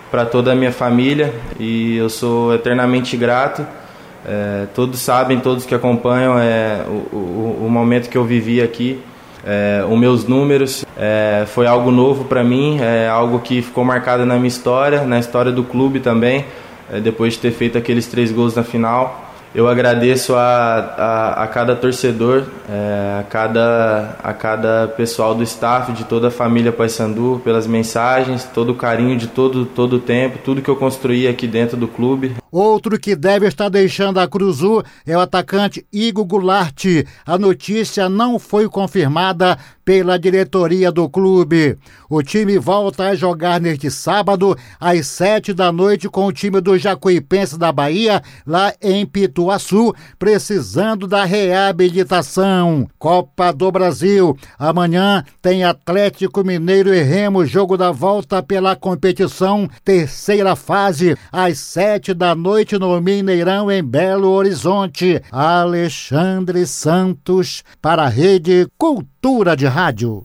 para toda a minha família e eu sou eternamente grato. É, todos sabem, todos que acompanham é, o, o, o momento que eu vivi aqui, é, os meus números, é, foi algo novo para mim, é algo que ficou marcado na minha história, na história do clube também, é, depois de ter feito aqueles três gols na final. Eu agradeço a, a, a cada torcedor, é, a, cada, a cada pessoal do staff, de toda a família Paysandu, pelas mensagens, todo o carinho de todo, todo o tempo, tudo que eu construí aqui dentro do clube. Outro que deve estar deixando a Cruzu é o atacante Igor Goulart. A notícia não foi confirmada pela diretoria do clube. O time volta a jogar neste sábado, às sete da noite, com o time do Jacuipense da Bahia, lá em Pituaçu, precisando da reabilitação. Copa do Brasil. Amanhã tem Atlético Mineiro e Remo, jogo da volta pela competição, terceira fase, às sete da noite no Mineirão, em Belo Horizonte. Alexandre Santos, para a Rede Cultura de Rádio.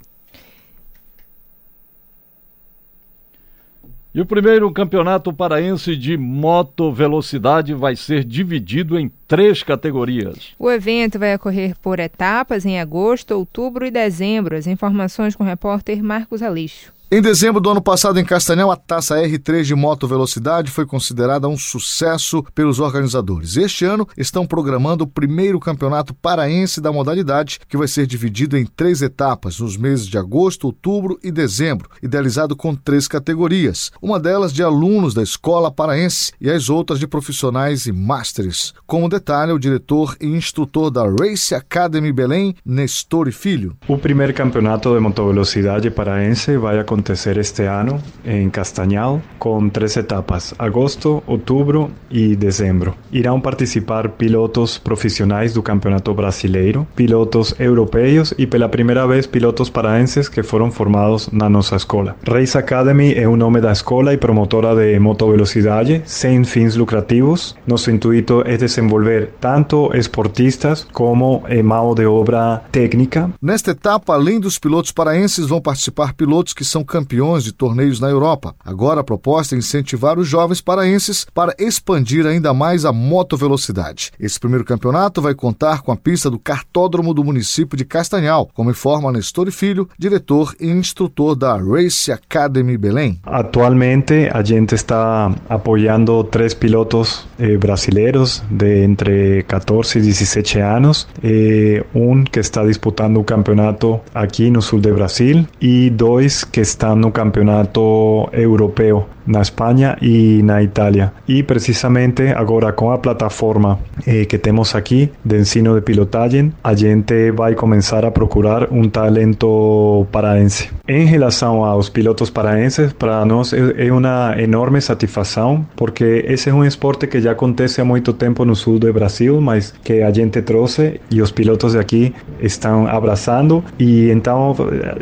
E o primeiro campeonato paraense de moto velocidade vai ser dividido em três categorias. O evento vai ocorrer por etapas em agosto, outubro e dezembro. As informações com o repórter Marcos Alixo. Em dezembro do ano passado, em Castanhal, a taça R3 de moto velocidade foi considerada um sucesso pelos organizadores. Este ano estão programando o primeiro campeonato paraense da modalidade, que vai ser dividido em três etapas, nos meses de agosto, outubro e dezembro, idealizado com três categorias. Uma delas de alunos da escola paraense e as outras de profissionais e másteres. Como detalhe, o diretor e instrutor da Race Academy Belém, Nestor Filho. O primeiro campeonato de motovelocidade paraense vai acontecer acontecer este ano em Castanhal, com três etapas: agosto, outubro e dezembro. Irão participar pilotos profissionais do Campeonato Brasileiro, pilotos europeus e, pela primeira vez, pilotos paraenses que foram formados na nossa escola. Race Academy é o nome da escola e promotora de motovelocidade sem fins lucrativos. Nosso intuito é desenvolver tanto esportistas como mão de obra técnica. Nesta etapa, além dos pilotos paraenses, vão participar pilotos que são campeões de torneios na Europa. Agora a proposta é incentivar os jovens paraenses para expandir ainda mais a motovelocidade. Esse primeiro campeonato vai contar com a pista do cartódromo do município de Castanhal, como informa Nestor Filho, diretor e instrutor da Race Academy Belém. Atualmente a gente está apoiando três pilotos eh, brasileiros de entre 14 e 17 anos, eh, um que está disputando o campeonato aqui no sul do Brasil e dois que estão está no campeonato europeu na Espanha e na Itália. E precisamente agora com a plataforma eh, que temos aqui de ensino de pilotagem, a gente vai começar a procurar um talento paraense. Em relação aos pilotos paraenses, para nós é, é uma enorme satisfação, porque esse é um esporte que já acontece há muito tempo no sul do Brasil, mas que a gente trouxe e os pilotos de aqui estão abraçando e então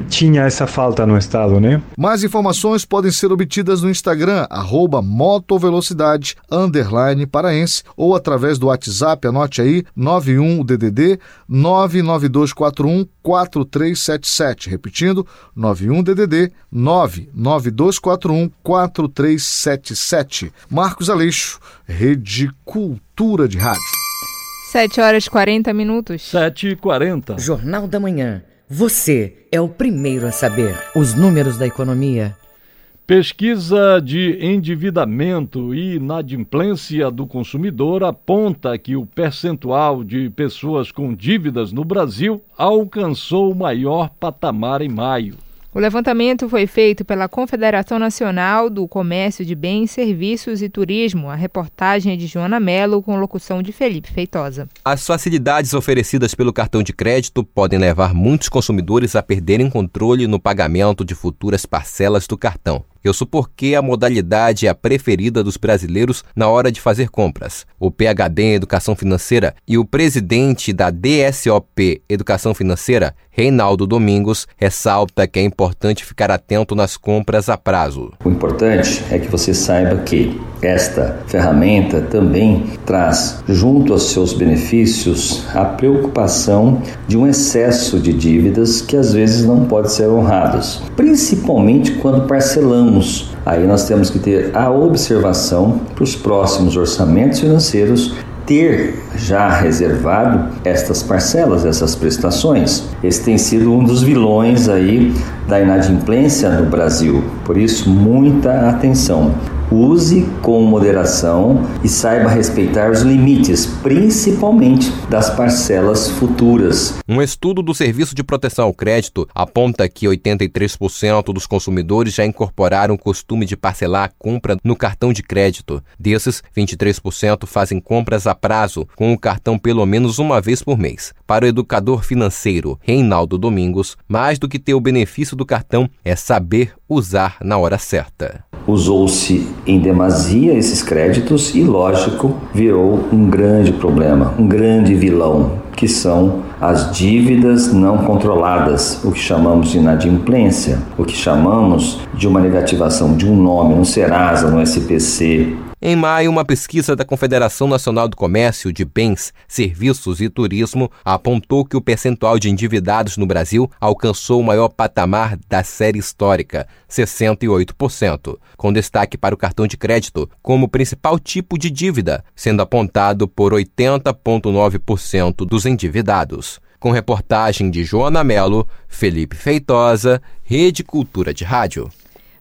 tinha essa falta no estado, né? Mais informações podem ser obtidas no Instagram arroba motovelocidade, underline paraense, ou através do WhatsApp, anote aí, 91DDD 99241 4377. Repetindo, 91DDD 99241 4377. Marcos Aleixo, Rede Cultura de Rádio. 7 horas e 40 minutos. 7 e 40. Jornal da Manhã. Você é o primeiro a saber os números da economia Pesquisa de endividamento e inadimplência do consumidor aponta que o percentual de pessoas com dívidas no Brasil alcançou o maior patamar em maio. O levantamento foi feito pela Confederação Nacional do Comércio de Bens, Serviços e Turismo. A reportagem é de Joana Mello, com locução de Felipe Feitosa. As facilidades oferecidas pelo cartão de crédito podem levar muitos consumidores a perderem controle no pagamento de futuras parcelas do cartão. Eu sou porque a modalidade é a preferida dos brasileiros na hora de fazer compras. O PhD em Educação Financeira e o presidente da DSOP Educação Financeira, Reinaldo Domingos, ressalta que é importante ficar atento nas compras a prazo. O importante é que você saiba que esta ferramenta também traz, junto aos seus benefícios, a preocupação de um excesso de dívidas que às vezes não pode ser honrados, principalmente quando parcelamos Aí nós temos que ter a observação para os próximos orçamentos financeiros ter já reservado estas parcelas, essas prestações. Esse tem sido um dos vilões aí da inadimplência no Brasil. Por isso, muita atenção. Use com moderação e saiba respeitar os limites, principalmente das parcelas futuras. Um estudo do Serviço de Proteção ao Crédito aponta que 83% dos consumidores já incorporaram o costume de parcelar a compra no cartão de crédito. Desses, 23% fazem compras a prazo com o cartão pelo menos uma vez por mês. Para o educador financeiro Reinaldo Domingos, mais do que ter o benefício do cartão é saber usar na hora certa. Usou-se em demasia esses créditos e, lógico, virou um grande problema, um grande vilão, que são as dívidas não controladas, o que chamamos de inadimplência, o que chamamos de uma negativação de um nome no Serasa, no SPC, em maio, uma pesquisa da Confederação Nacional do Comércio de Bens, Serviços e Turismo apontou que o percentual de endividados no Brasil alcançou o maior patamar da série histórica, 68%, com destaque para o cartão de crédito como principal tipo de dívida, sendo apontado por 80,9% dos endividados. Com reportagem de Joana Melo, Felipe Feitosa, Rede Cultura de Rádio.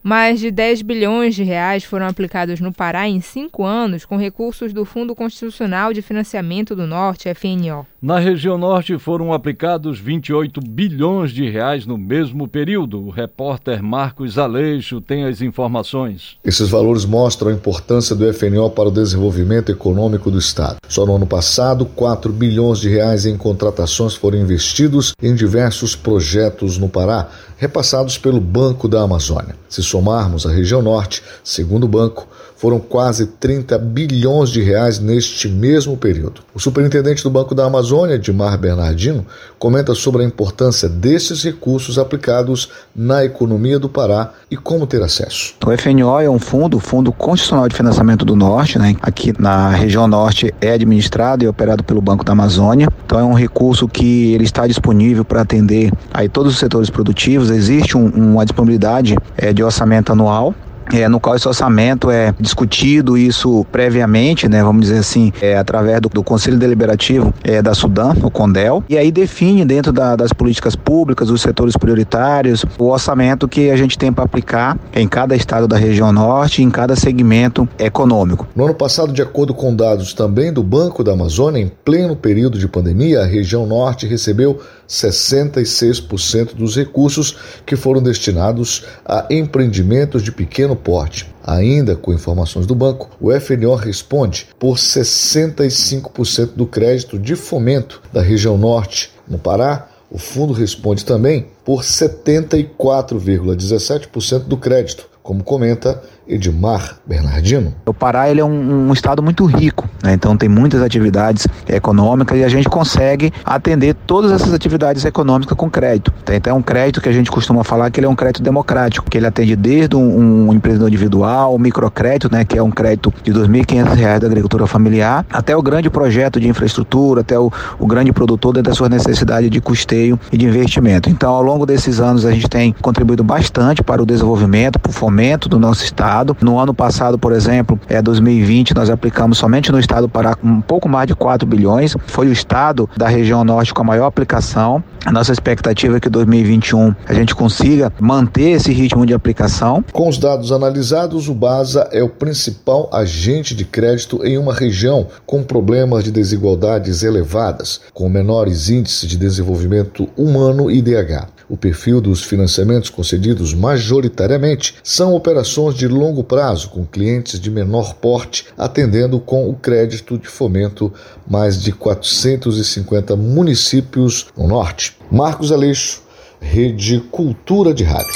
Mais de 10 bilhões de reais foram aplicados no Pará em cinco anos com recursos do Fundo Constitucional de Financiamento do Norte, FNO. Na região norte foram aplicados 28 bilhões de reais no mesmo período. O repórter Marcos Aleixo tem as informações. Esses valores mostram a importância do FNO para o desenvolvimento econômico do Estado. Só no ano passado, 4 bilhões de reais em contratações foram investidos em diversos projetos no Pará, repassados pelo Banco da Amazônia. Se somarmos a região norte, segundo o banco, foram quase 30 bilhões de reais neste mesmo período. O superintendente do Banco da Amazônia, Dimar Bernardino, comenta sobre a importância desses recursos aplicados na economia do Pará e como ter acesso. O FNO é um fundo, Fundo Constitucional de Financiamento do Norte, né? aqui na região norte é administrado e operado pelo Banco da Amazônia. Então é um recurso que ele está disponível para atender aí todos os setores produtivos. Existe um, uma disponibilidade é, de orçamento anual é, no qual esse orçamento é discutido isso previamente, né, vamos dizer assim, é, através do, do Conselho Deliberativo é, da Sudã, o CONDEL, e aí define dentro da, das políticas públicas, os setores prioritários, o orçamento que a gente tem para aplicar em cada estado da região norte, em cada segmento econômico. No ano passado, de acordo com dados também do Banco da Amazônia, em pleno período de pandemia, a região norte recebeu 66% dos recursos que foram destinados a empreendimentos de pequeno porte. Ainda com informações do banco, o FNO responde por 65% do crédito de fomento da região norte. No Pará, o fundo responde também por 74,17% do crédito, como comenta Edmar Bernardino. O Pará ele é um, um estado muito rico, né? então tem muitas atividades econômicas e a gente consegue atender todas essas atividades econômicas com crédito. Então é um crédito que a gente costuma falar que ele é um crédito democrático, que ele atende desde um, um empreendedor individual, um microcrédito, né, que é um crédito de R$ 2.500 da agricultura familiar, até o grande projeto de infraestrutura, até o, o grande produtor dentro da sua necessidade de custeio e de investimento. Então, ao longo desses anos, a gente tem contribuído bastante para o desenvolvimento, para o fomento do nosso estado estado. No ano passado, por exemplo, é 2020, nós aplicamos somente no estado para um pouco mais de 4 bilhões. Foi o estado da região norte com a maior aplicação. A nossa expectativa é que 2021 a gente consiga manter esse ritmo de aplicação. Com os dados analisados, o BASA é o principal agente de crédito em uma região com problemas de desigualdades elevadas, com menores índices de desenvolvimento humano e DH. O perfil dos financiamentos concedidos majoritariamente são operações de longo prazo, com clientes de menor porte, atendendo com o crédito de fomento mais de 450 municípios no norte. Marcos Aleixo, Rede Cultura de Rádio.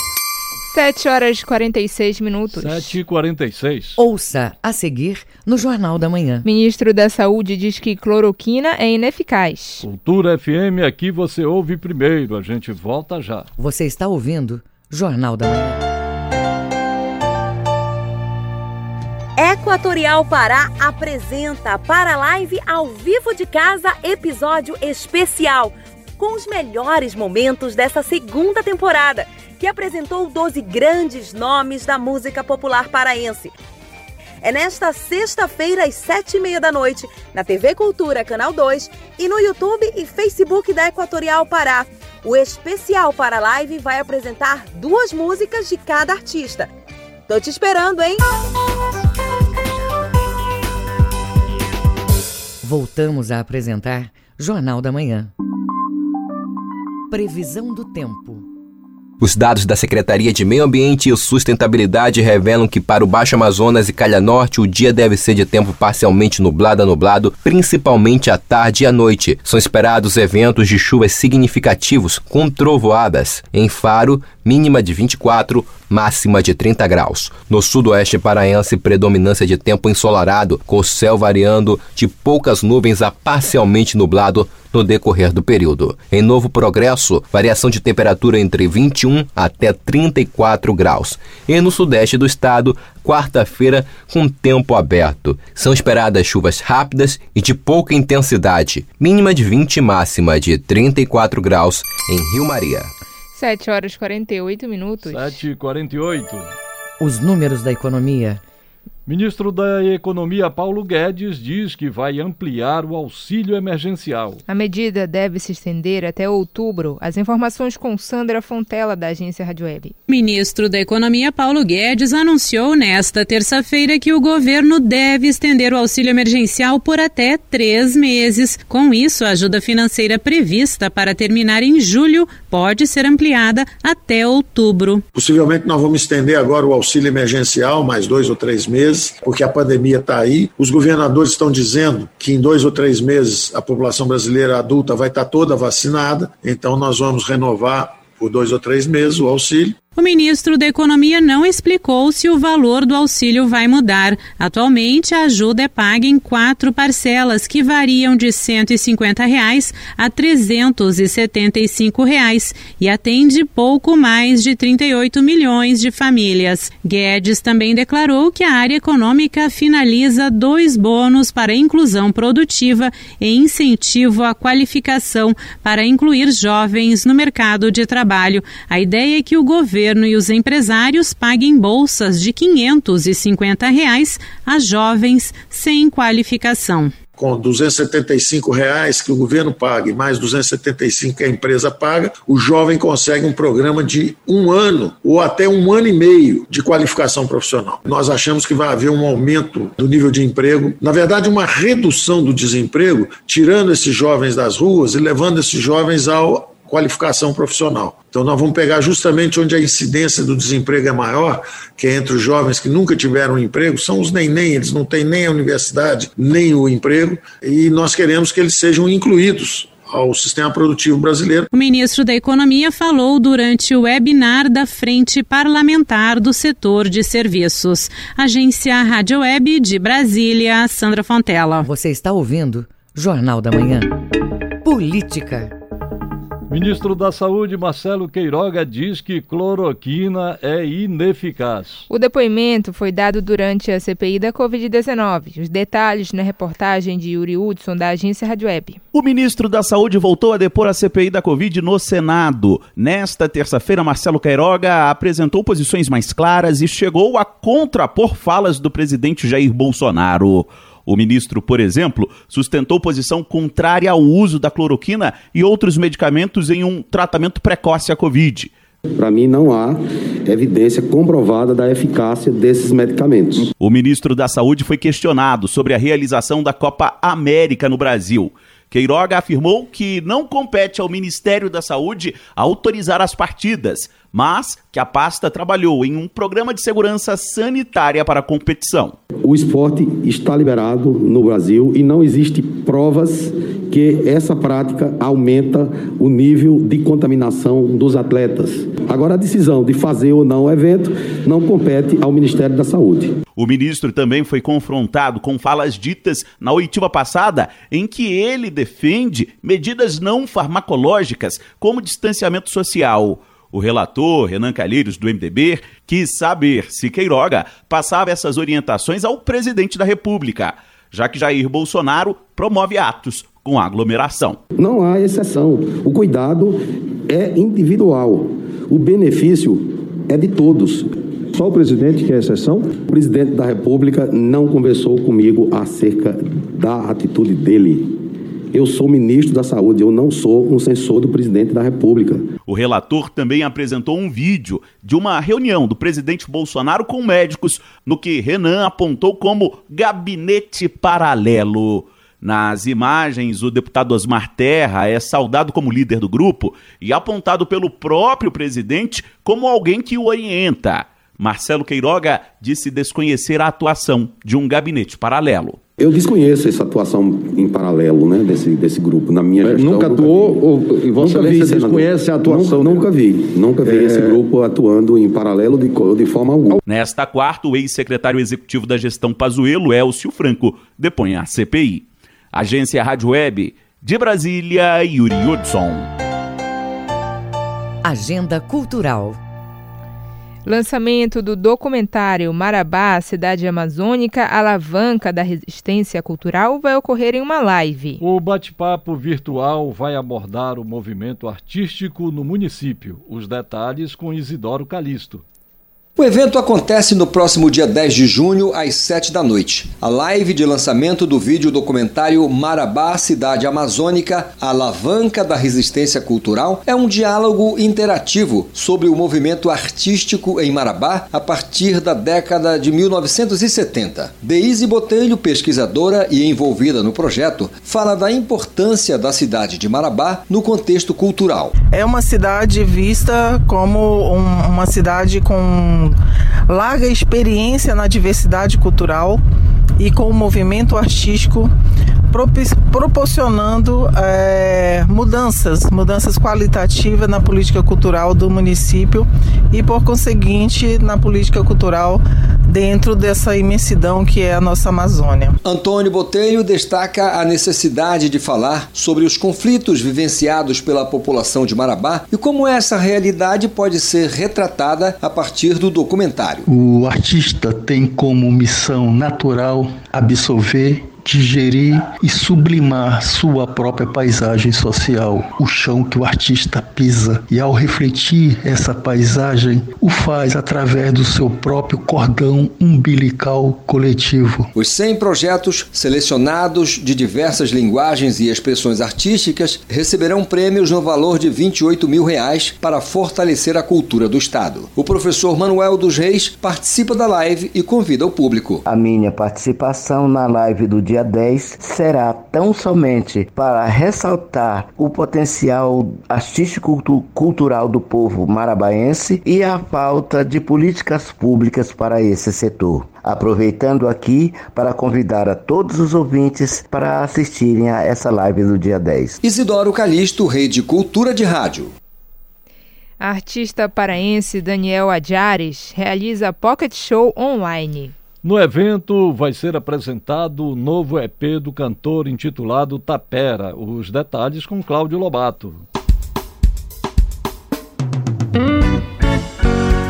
7 horas e 46 minutos. 7 e 46. Ouça a seguir no Jornal da Manhã. Ministro da Saúde diz que cloroquina é ineficaz. Cultura FM, aqui você ouve primeiro. A gente volta já. Você está ouvindo Jornal da Manhã. Equatorial Pará apresenta para live ao vivo de casa episódio especial com os melhores momentos dessa segunda temporada que apresentou 12 grandes nomes da música popular paraense. É nesta sexta-feira, às sete e meia da noite, na TV Cultura Canal 2 e no YouTube e Facebook da Equatorial Pará. O especial para a live vai apresentar duas músicas de cada artista. Tô te esperando, hein? Voltamos a apresentar Jornal da Manhã. Previsão do tempo. Os dados da Secretaria de Meio Ambiente e Sustentabilidade revelam que para o Baixo Amazonas e Calha Norte o dia deve ser de tempo parcialmente nublado a nublado, principalmente à tarde e à noite. São esperados eventos de chuvas significativos com trovoadas. Em Faro, mínima de 24, máxima de 30 graus. No sudoeste paraense, predominância de tempo ensolarado, com o céu variando de poucas nuvens a parcialmente nublado no decorrer do período. Em Novo Progresso, variação de temperatura entre 21 até 34 graus. E no sudeste do estado, quarta-feira, com tempo aberto. São esperadas chuvas rápidas e de pouca intensidade, mínima de 20 máxima de 34 graus em Rio Maria. 7 horas e 48 minutos. 7 e 48. Os números da economia Ministro da Economia Paulo Guedes diz que vai ampliar o auxílio emergencial. A medida deve se estender até outubro. As informações com Sandra Fontela, da agência Rádio Web. Ministro da Economia Paulo Guedes anunciou nesta terça-feira que o governo deve estender o auxílio emergencial por até três meses. Com isso, a ajuda financeira prevista para terminar em julho pode ser ampliada até outubro. Possivelmente nós vamos estender agora o auxílio emergencial mais dois ou três meses meses, porque a pandemia está aí. Os governadores estão dizendo que em dois ou três meses a população brasileira adulta vai estar tá toda vacinada, então nós vamos renovar por dois ou três meses o auxílio. O ministro da Economia não explicou se o valor do auxílio vai mudar. Atualmente, a ajuda é paga em quatro parcelas, que variam de 150 reais a 375 reais, e atende pouco mais de 38 milhões de famílias. Guedes também declarou que a área econômica finaliza dois bônus para inclusão produtiva e incentivo à qualificação para incluir jovens no mercado de trabalho. A ideia é que o governo governo e os empresários paguem bolsas de 550 reais a jovens sem qualificação com 275 reais que o governo paga e mais 275 que a empresa paga, o jovem consegue um programa de um ano ou até um ano e meio de qualificação profissional. Nós achamos que vai haver um aumento do nível de emprego, na verdade uma redução do desemprego, tirando esses jovens das ruas e levando esses jovens ao qualificação profissional. Então, nós vamos pegar justamente onde a incidência do desemprego é maior, que é entre os jovens que nunca tiveram um emprego, são os nem-nem, eles não têm nem a universidade, nem o emprego, e nós queremos que eles sejam incluídos ao sistema produtivo brasileiro. O ministro da Economia falou durante o webinar da Frente Parlamentar do Setor de Serviços. Agência Rádio Web de Brasília, Sandra Fontela. Você está ouvindo Jornal da Manhã. Política. Ministro da Saúde, Marcelo Queiroga, diz que cloroquina é ineficaz. O depoimento foi dado durante a CPI da Covid-19. Os detalhes na reportagem de Yuri Hudson, da agência Rádio Web. O ministro da Saúde voltou a depor a CPI da Covid no Senado. Nesta terça-feira, Marcelo Queiroga apresentou posições mais claras e chegou a contrapor falas do presidente Jair Bolsonaro. O ministro, por exemplo, sustentou posição contrária ao uso da cloroquina e outros medicamentos em um tratamento precoce à Covid. Para mim, não há evidência comprovada da eficácia desses medicamentos. O ministro da Saúde foi questionado sobre a realização da Copa América no Brasil. Queiroga afirmou que não compete ao Ministério da Saúde autorizar as partidas, mas que a pasta trabalhou em um programa de segurança sanitária para a competição. O esporte está liberado no Brasil e não existe provas que essa prática aumenta o nível de contaminação dos atletas. Agora a decisão de fazer ou não o evento não compete ao Ministério da Saúde. O ministro também foi confrontado com falas ditas na oitiva passada em que ele defende medidas não farmacológicas como distanciamento social. O relator, Renan Calheiros, do MDB, quis saber se Queiroga passava essas orientações ao presidente da República, já que Jair Bolsonaro promove atos com aglomeração. Não há exceção. O cuidado é individual. O benefício é de todos. Só o presidente que é exceção? O presidente da República não conversou comigo acerca da atitude dele. Eu sou ministro da Saúde, eu não sou um censor do presidente da República. O relator também apresentou um vídeo de uma reunião do presidente Bolsonaro com médicos, no que Renan apontou como gabinete paralelo. Nas imagens, o deputado Osmar Terra é saudado como líder do grupo e apontado pelo próprio presidente como alguém que o orienta. Marcelo Queiroga disse desconhecer a atuação de um gabinete paralelo. Eu desconheço essa atuação em paralelo, né, desse, desse grupo. Na minha gestão, nunca atuou, ou, e Vossa Excelência desconhece a atuação? Nunca, nunca vi, nunca vi é... esse grupo atuando em paralelo de, de forma alguma. Nesta quarta, o ex-secretário executivo da gestão Pazuello, Elcio Franco, depõe a CPI. Agência Rádio Web, de Brasília, Yuri Hudson. Agenda Cultural. Lançamento do documentário Marabá, Cidade Amazônica, Alavanca da Resistência Cultural, vai ocorrer em uma live. O bate-papo virtual vai abordar o movimento artístico no município. Os detalhes com Isidoro Calixto. O evento acontece no próximo dia 10 de junho, às 7 da noite. A live de lançamento do vídeo documentário Marabá, Cidade Amazônica, Alavanca da Resistência Cultural, é um diálogo interativo sobre o movimento artístico em Marabá a partir da década de 1970. Deise Botelho, pesquisadora e envolvida no projeto, fala da importância da cidade de Marabá no contexto cultural. É uma cidade vista como um, uma cidade com larga experiência na diversidade cultural e com o movimento artístico proporcionando é, mudanças, mudanças qualitativas na política cultural do município e, por conseguinte, na política cultural dentro dessa imensidão que é a nossa Amazônia. Antônio Botelho destaca a necessidade de falar sobre os conflitos vivenciados pela população de Marabá e como essa realidade pode ser retratada a partir do documentário. O artista tem como missão natural absolver digerir e sublimar sua própria paisagem social, o chão que o artista pisa. E ao refletir essa paisagem, o faz através do seu próprio cordão umbilical coletivo. Os 100 projetos selecionados de diversas linguagens e expressões artísticas receberão prêmios no valor de 28 mil reais para fortalecer a cultura do Estado. O professor Manuel dos Reis participa da live e convida o público. A minha participação na live do dia dia 10 será tão somente para ressaltar o potencial artístico-cultural do povo marabaense e a falta de políticas públicas para esse setor aproveitando aqui para convidar a todos os ouvintes para assistirem a essa live do dia 10. Isidoro Calixto, Rede Cultura de Rádio. artista paraense Daniel Adjares realiza Pocket Show online. No evento vai ser apresentado o novo EP do cantor intitulado Tapera. Os detalhes com Cláudio Lobato.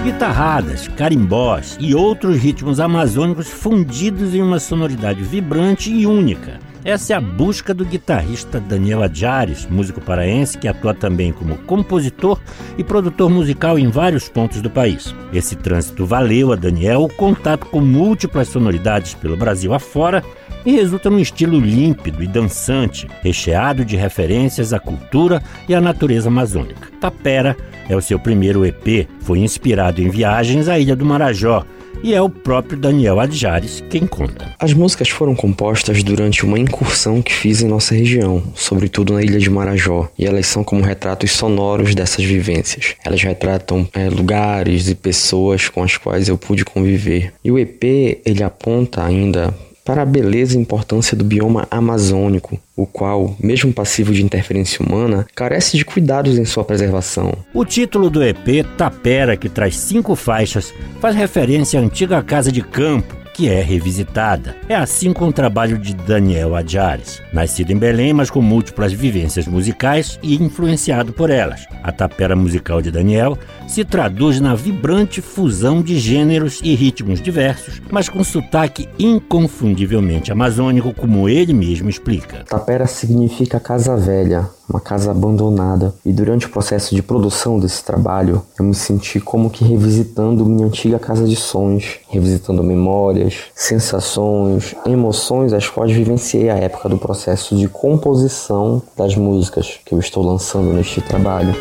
Guitarradas, carimbós e outros ritmos amazônicos fundidos em uma sonoridade vibrante e única essa é a busca do guitarrista Daniel Adjares, músico paraense que atua também como compositor e produtor musical em vários pontos do país. Esse trânsito valeu a Daniel o contato com múltiplas sonoridades pelo Brasil afora e resulta num estilo límpido e dançante, recheado de referências à cultura e à natureza amazônica. Tapera é o seu primeiro EP, foi inspirado em viagens à Ilha do Marajó, e é o próprio Daniel Adjares quem conta. As músicas foram compostas durante uma incursão que fiz em nossa região, sobretudo na ilha de Marajó, e elas são como retratos sonoros dessas vivências. Elas retratam é, lugares e pessoas com as quais eu pude conviver. E o EP ele aponta ainda para a beleza e importância do bioma amazônico, o qual, mesmo passivo de interferência humana, carece de cuidados em sua preservação. O título do EP, Tapera, que traz cinco faixas, faz referência à antiga casa de campo que é revisitada. É assim com o trabalho de Daniel Adjares, nascido em Belém, mas com múltiplas vivências musicais e influenciado por elas. A tapera musical de Daniel se traduz na vibrante fusão de gêneros e ritmos diversos, mas com sotaque inconfundivelmente amazônico, como ele mesmo explica. Tapera significa casa velha, uma casa abandonada, e durante o processo de produção desse trabalho, eu me senti como que revisitando minha antiga casa de sonhos, revisitando memórias, sensações, emoções as quais vivenciei a época do processo de composição das músicas que eu estou lançando neste trabalho.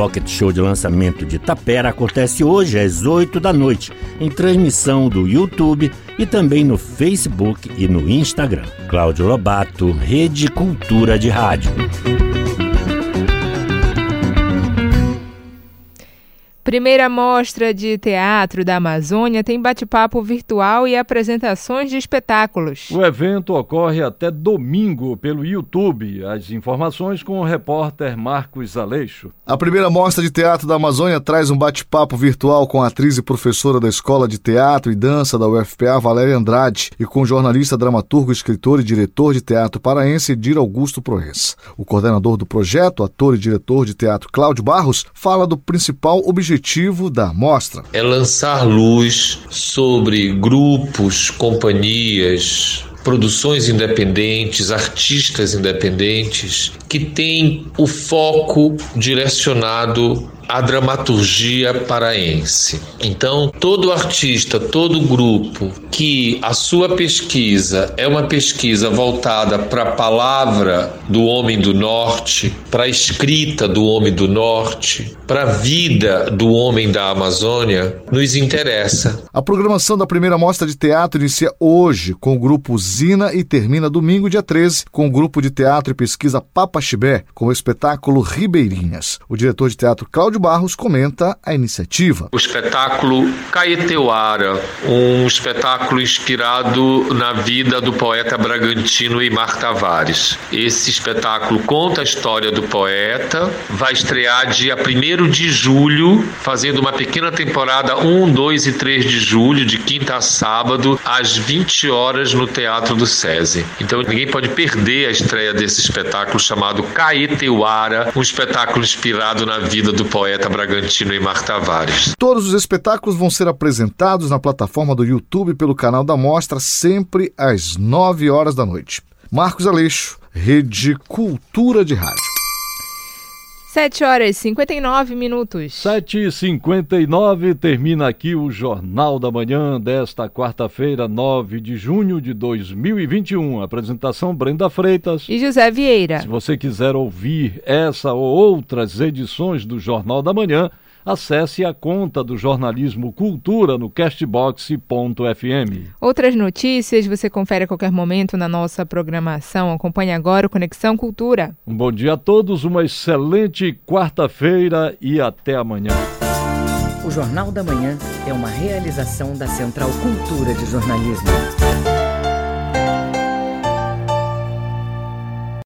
Pocket Show de lançamento de Tapera acontece hoje às 8 da noite, em transmissão do YouTube e também no Facebook e no Instagram. Cláudio Lobato, Rede Cultura de Rádio. Primeira mostra de teatro da Amazônia tem bate-papo virtual e apresentações de espetáculos. O evento ocorre até domingo pelo YouTube. As informações com o repórter Marcos Aleixo. A primeira mostra de teatro da Amazônia traz um bate-papo virtual com a atriz e professora da Escola de Teatro e Dança da UFPA, Valéria Andrade, e com o jornalista, dramaturgo, escritor e diretor de teatro paraense, Dir Augusto Proença. O coordenador do projeto, ator e diretor de teatro Cláudio Barros, fala do principal objetivo objetivo da mostra. É lançar luz sobre grupos, companhias, produções independentes, artistas independentes que têm o foco direcionado a dramaturgia paraense. Então, todo artista, todo grupo que a sua pesquisa é uma pesquisa voltada para a palavra do homem do norte, para a escrita do homem do norte, para a vida do homem da Amazônia, nos interessa. A programação da primeira mostra de teatro inicia hoje com o grupo Zina e termina domingo, dia 13, com o grupo de teatro e pesquisa Papa Chibé, com o espetáculo Ribeirinhas. O diretor de teatro Cláudio Barros comenta a iniciativa. O espetáculo Caeteuara, um espetáculo inspirado na vida do poeta bragantino Eimar Tavares. Esse espetáculo conta a história do poeta, vai estrear dia 1 de julho, fazendo uma pequena temporada 1, 2 e 3 de julho, de quinta a sábado, às 20 horas no Teatro do SESI. Então ninguém pode perder a estreia desse espetáculo chamado Caeteuara, um espetáculo inspirado na vida do poeta bragantino Eimar Tavares. Todos os espetáculos vão ser apresentados na plataforma do YouTube pelo canal da Mostra, sempre às 9 horas da noite. Marcos Aleixo, Rede Cultura de Rádio. 7 horas e 59 minutos. 7 e 59 termina aqui o Jornal da Manhã desta quarta-feira, 9 de junho de 2021. Apresentação Brenda Freitas e José Vieira. Se você quiser ouvir essa ou outras edições do Jornal da Manhã, acesse a conta do Jornalismo Cultura no castbox.fm. Outras notícias você confere a qualquer momento na nossa programação. Acompanhe agora o Conexão Cultura. Um bom dia a todos, uma excelente quarta-feira e até amanhã. O Jornal da Manhã é uma realização da Central Cultura de Jornalismo.